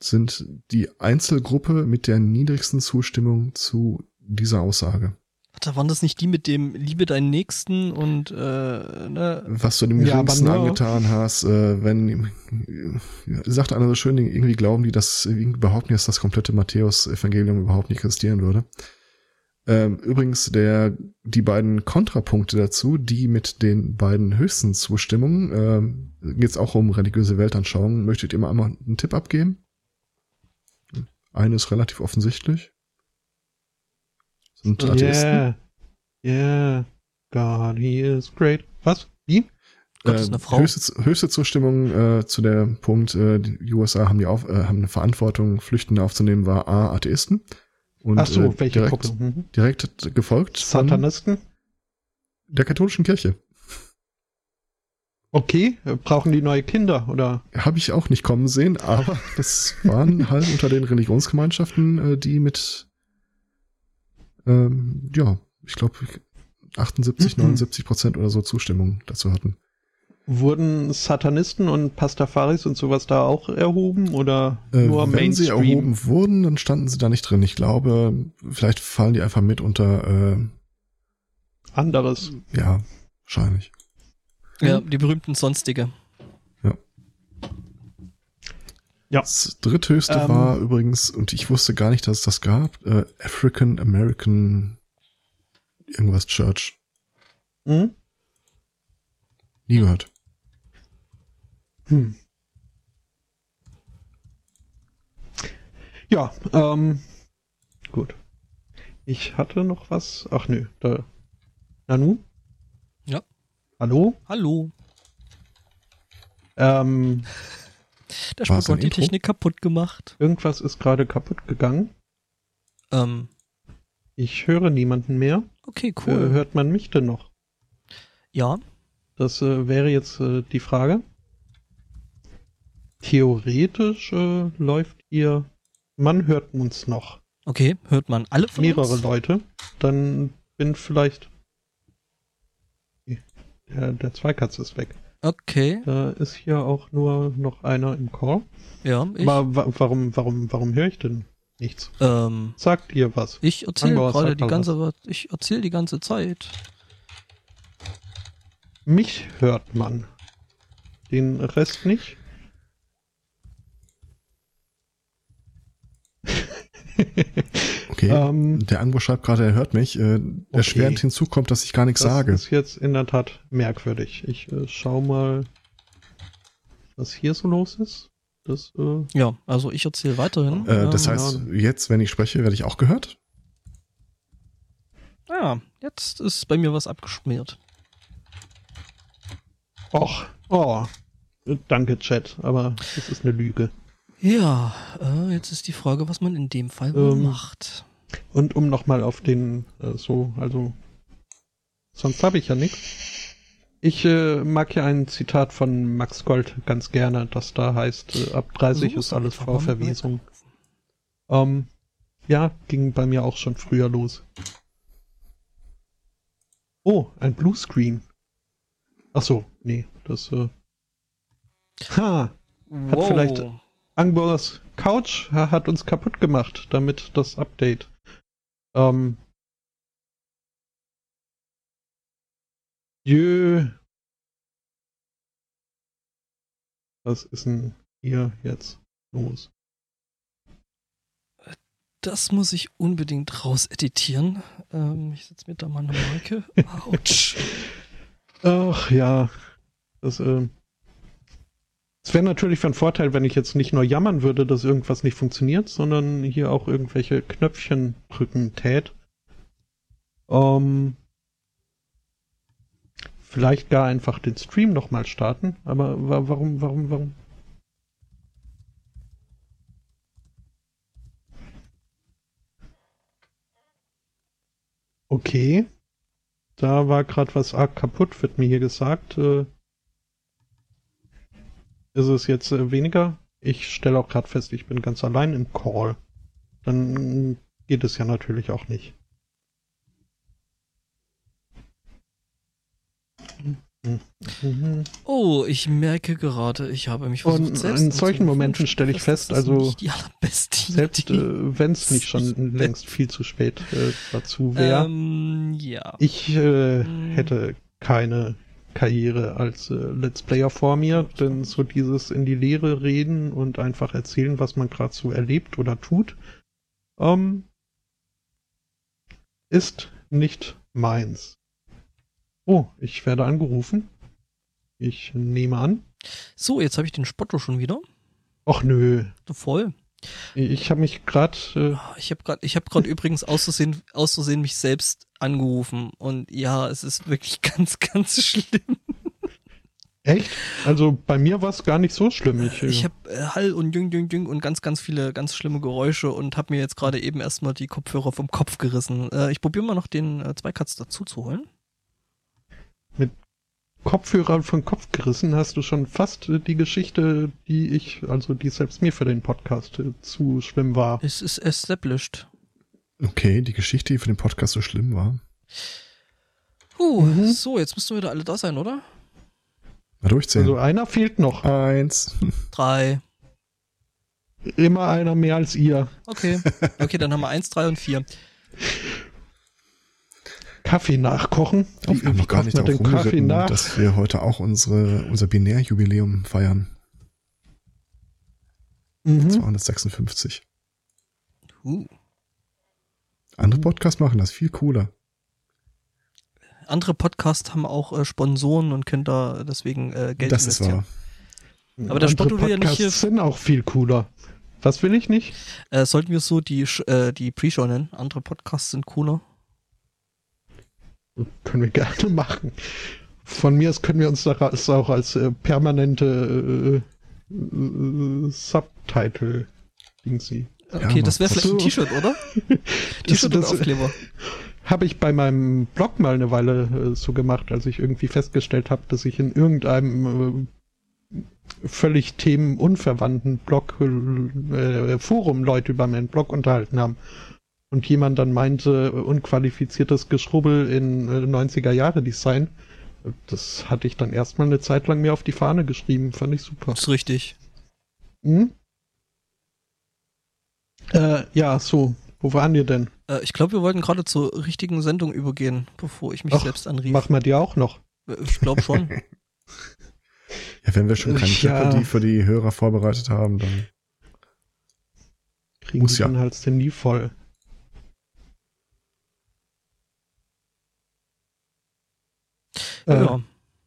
sind die Einzelgruppe mit der niedrigsten Zustimmung zu dieser Aussage. Da waren das nicht die mit dem Liebe deinen Nächsten und äh, ne? Was du dem Ja, Geringsten nur- angetan hast, äh, wenn, äh, sagt einer so schön, irgendwie glauben die, dass, behaupten die, dass das komplette Matthäus-Evangelium überhaupt nicht existieren würde. Ähm, übrigens, der, die beiden Kontrapunkte dazu, die mit den beiden höchsten Zustimmungen, ähm, geht es auch um religiöse Weltanschauungen. Möchtet ihr mal einmal einen Tipp abgeben? Eine ist relativ offensichtlich. Sind Atheisten. Yeah. Yeah. God, he is great. Was? Wie? Gott ist eine Frau. Höchste, höchste Zustimmung äh, zu der Punkt, äh, die USA haben die auf, äh, haben eine Verantwortung, Flüchtende aufzunehmen, war A, Atheisten. Und, Ach so, äh, welche direkt, Gruppe? Mhm. direkt gefolgt von Satanisten? der katholischen Kirche. Okay, brauchen die neue Kinder oder? Habe ich auch nicht kommen sehen, aber das waren halt unter den Religionsgemeinschaften, äh, die mit, ähm, ja, ich glaube, 78, Mhm. 79 Prozent oder so Zustimmung dazu hatten. Wurden Satanisten und Pastafaris und sowas da auch erhoben oder Äh, nur wenn sie Mainstream? erhoben wurden, dann standen sie da nicht drin. Ich glaube, vielleicht fallen die einfach mit unter, äh, Anderes. ja, wahrscheinlich. Ja, die berühmten Sonstige. Ja. Das dritthöchste Ähm. war übrigens, und ich wusste gar nicht, dass es das gab, äh, African American irgendwas Church. Hm? Nie gehört. Hm. Ja, ähm, gut. Ich hatte noch was. Ach nö, da. Nanu? Hallo? Hallo. Ähm, Der Spruch ein hat die Intro? Technik kaputt gemacht. irgendwas ist gerade kaputt gegangen. Ähm, Ich höre niemanden mehr. okay, Äh, cool. hört man mich denn noch? ja, Das äh, wäre jetzt äh, die Frage. Theoretisch äh, läuft ihr. Man hört uns noch. okay. Hört man alle von mehrere uns? Leute, dann bin vielleicht. Der, der Zweikatz ist weg. Okay, Da ist hier auch nur noch einer im Call. ja, ich, Aber wa warum, warum, warum höre ich denn nichts? ähm, Sagt ihr was? ich erzähle gerade die ganze, ich erzähle die ganze Zeit. Mich hört man. Den Rest nicht. Okay. Ähm, Der Angbo schreibt gerade, er hört mich. Äh, Okay. Erschwerend hinzu kommt, dass ich gar nichts das sage. ist jetzt in der Tat merkwürdig. Ich äh, schau mal, was hier so los ist. Das, äh, Ja, also ich erzähle weiterhin. Äh, das Ähm, heißt, jetzt, wenn ich spreche, werde ich auch gehört? Ja, jetzt ist bei mir was abgeschmiert. Och, oh. Danke, Chat, aber das ist eine Lüge. Ja, äh, jetzt ist die Frage, was man in dem Fall Ähm, macht. Und um nochmal auf den, äh, so, also, sonst habe ich ja nichts. Ich äh, mag ja ein Zitat von Max Gold ganz gerne, das da heißt, äh, ab 30 So ist alles einfach vor mal Verwesung. Ähm, ja, ging bei mir auch schon früher los. Oh, ein Bluescreen. Ach so, nee, das, äh, ha, Wow. vielleicht- Angbors Couch ha- hat uns kaputt gemacht, damit das Update. Ähm. Jö. Was ist denn hier jetzt los? Das muss ich unbedingt rauseditieren. Ähm, ich setze mir da mal eine Marke. Autsch. Ach ja. Das, äh, es wäre natürlich von Vorteil, wenn ich jetzt nicht nur jammern würde, dass irgendwas nicht funktioniert, sondern hier auch irgendwelche Knöpfchen drücken tät. Ähm, vielleicht gar einfach den Stream nochmal starten, aber wa warum, warum, warum? Okay. Da war gerade was arg kaputt, wird mir hier gesagt. Äh, ist es jetzt äh, weniger? Ich stelle auch gerade fest, ich bin ganz allein im Call. Dann geht es ja natürlich auch nicht. Mhm. Oh, ich merke gerade, ich habe mich versucht Und selbst in solchen. Momenten stelle ich fest, also Selbst äh, wenn es nicht schon längst viel zu spät äh, dazu wäre. Ähm, ja. Ich äh, Hm. hätte keine Karriere als äh, Let's Player vor mir, denn so dieses in die Lehre reden und einfach erzählen, was man gerade so erlebt oder tut, ähm, ist nicht meins. Oh, ich werde angerufen. Ich nehme an. So, jetzt habe ich den Spotto schon wieder. Och nö. Voll. Ich habe mich gerade. Äh, Ich habe gerade, ich habe gerade übrigens aus Versehen, aus Versehen mich selbst angerufen und ja, es ist wirklich ganz, ganz schlimm. echt? Also bei mir war es gar nicht so schlimm. Ich, äh, Ich habe äh, Hall und Jüng, Jüng, Jüng und ganz, ganz viele ganz schlimme Geräusche und habe mir jetzt gerade eben erstmal die Kopfhörer vom Kopf gerissen. Äh, ich probiere mal noch den äh, Zweikatz dazu zu holen. Kopfhörer von Kopf gerissen, hast du schon fast äh, die Geschichte, die ich, also die selbst mir für den Podcast äh, zu schlimm war. Es ist established. Okay, die Geschichte, die für den Podcast so schlimm war. Puh, Mhm. so, jetzt müssten wir wieder alle da sein, oder? Mal durchzählen. Also einer fehlt noch. Eins. Drei. Immer einer mehr als ihr. Okay. Okay, dann haben wir eins, drei und vier. Kaffee nachkochen. Wir haben noch gar nicht man darauf den Kaffee nach? dass wir heute auch unsere, unser Binärjubiläum feiern. Mhm. 256. Uh. Andere Podcasts machen das viel cooler. Andere Podcasts haben auch äh, Sponsoren und können da deswegen äh, Geld das ist investieren. wahr. Aber der Andere Spotto will ja nicht hier- Podcasts sind auch viel cooler. Was will ich nicht? Äh, sollten wir so die, äh, die Pre-Show nennen? Andere Podcasts sind cooler. Können wir gerne machen. Von mir aus können wir uns das auch als äh, permanente äh, äh, Subtitle Dingsy. Okay, Ja, das wäre vielleicht ein. T-Shirt, oder? T-Shirt das- und Aufkleber. Habe ich bei meinem Blog mal eine Weile äh, so gemacht, als ich irgendwie festgestellt habe, dass ich in irgendeinem äh, völlig themenunverwandten Blog äh, Forum Leute über meinen Blog unterhalten haben. Und jemand dann meinte, äh, unqualifiziertes Geschrubbel in äh, 90er Jahre Design. Das hatte ich dann erstmal eine Zeit lang mir auf die Fahne geschrieben. Fand ich super. ist richtig. Hm? Äh, ja, so. Wo waren wir denn? Äh, ich glaube, wir wollten gerade zur richtigen Sendung übergehen, bevor ich mich Ach, selbst anrief. Machen wir die auch noch? Äh, ich glaube schon. ja, wenn wir schon keine ja. Jeopardy für die Hörer vorbereitet haben, dann kriegen muss die ja. den Hals denn nie voll. Ja. Äh,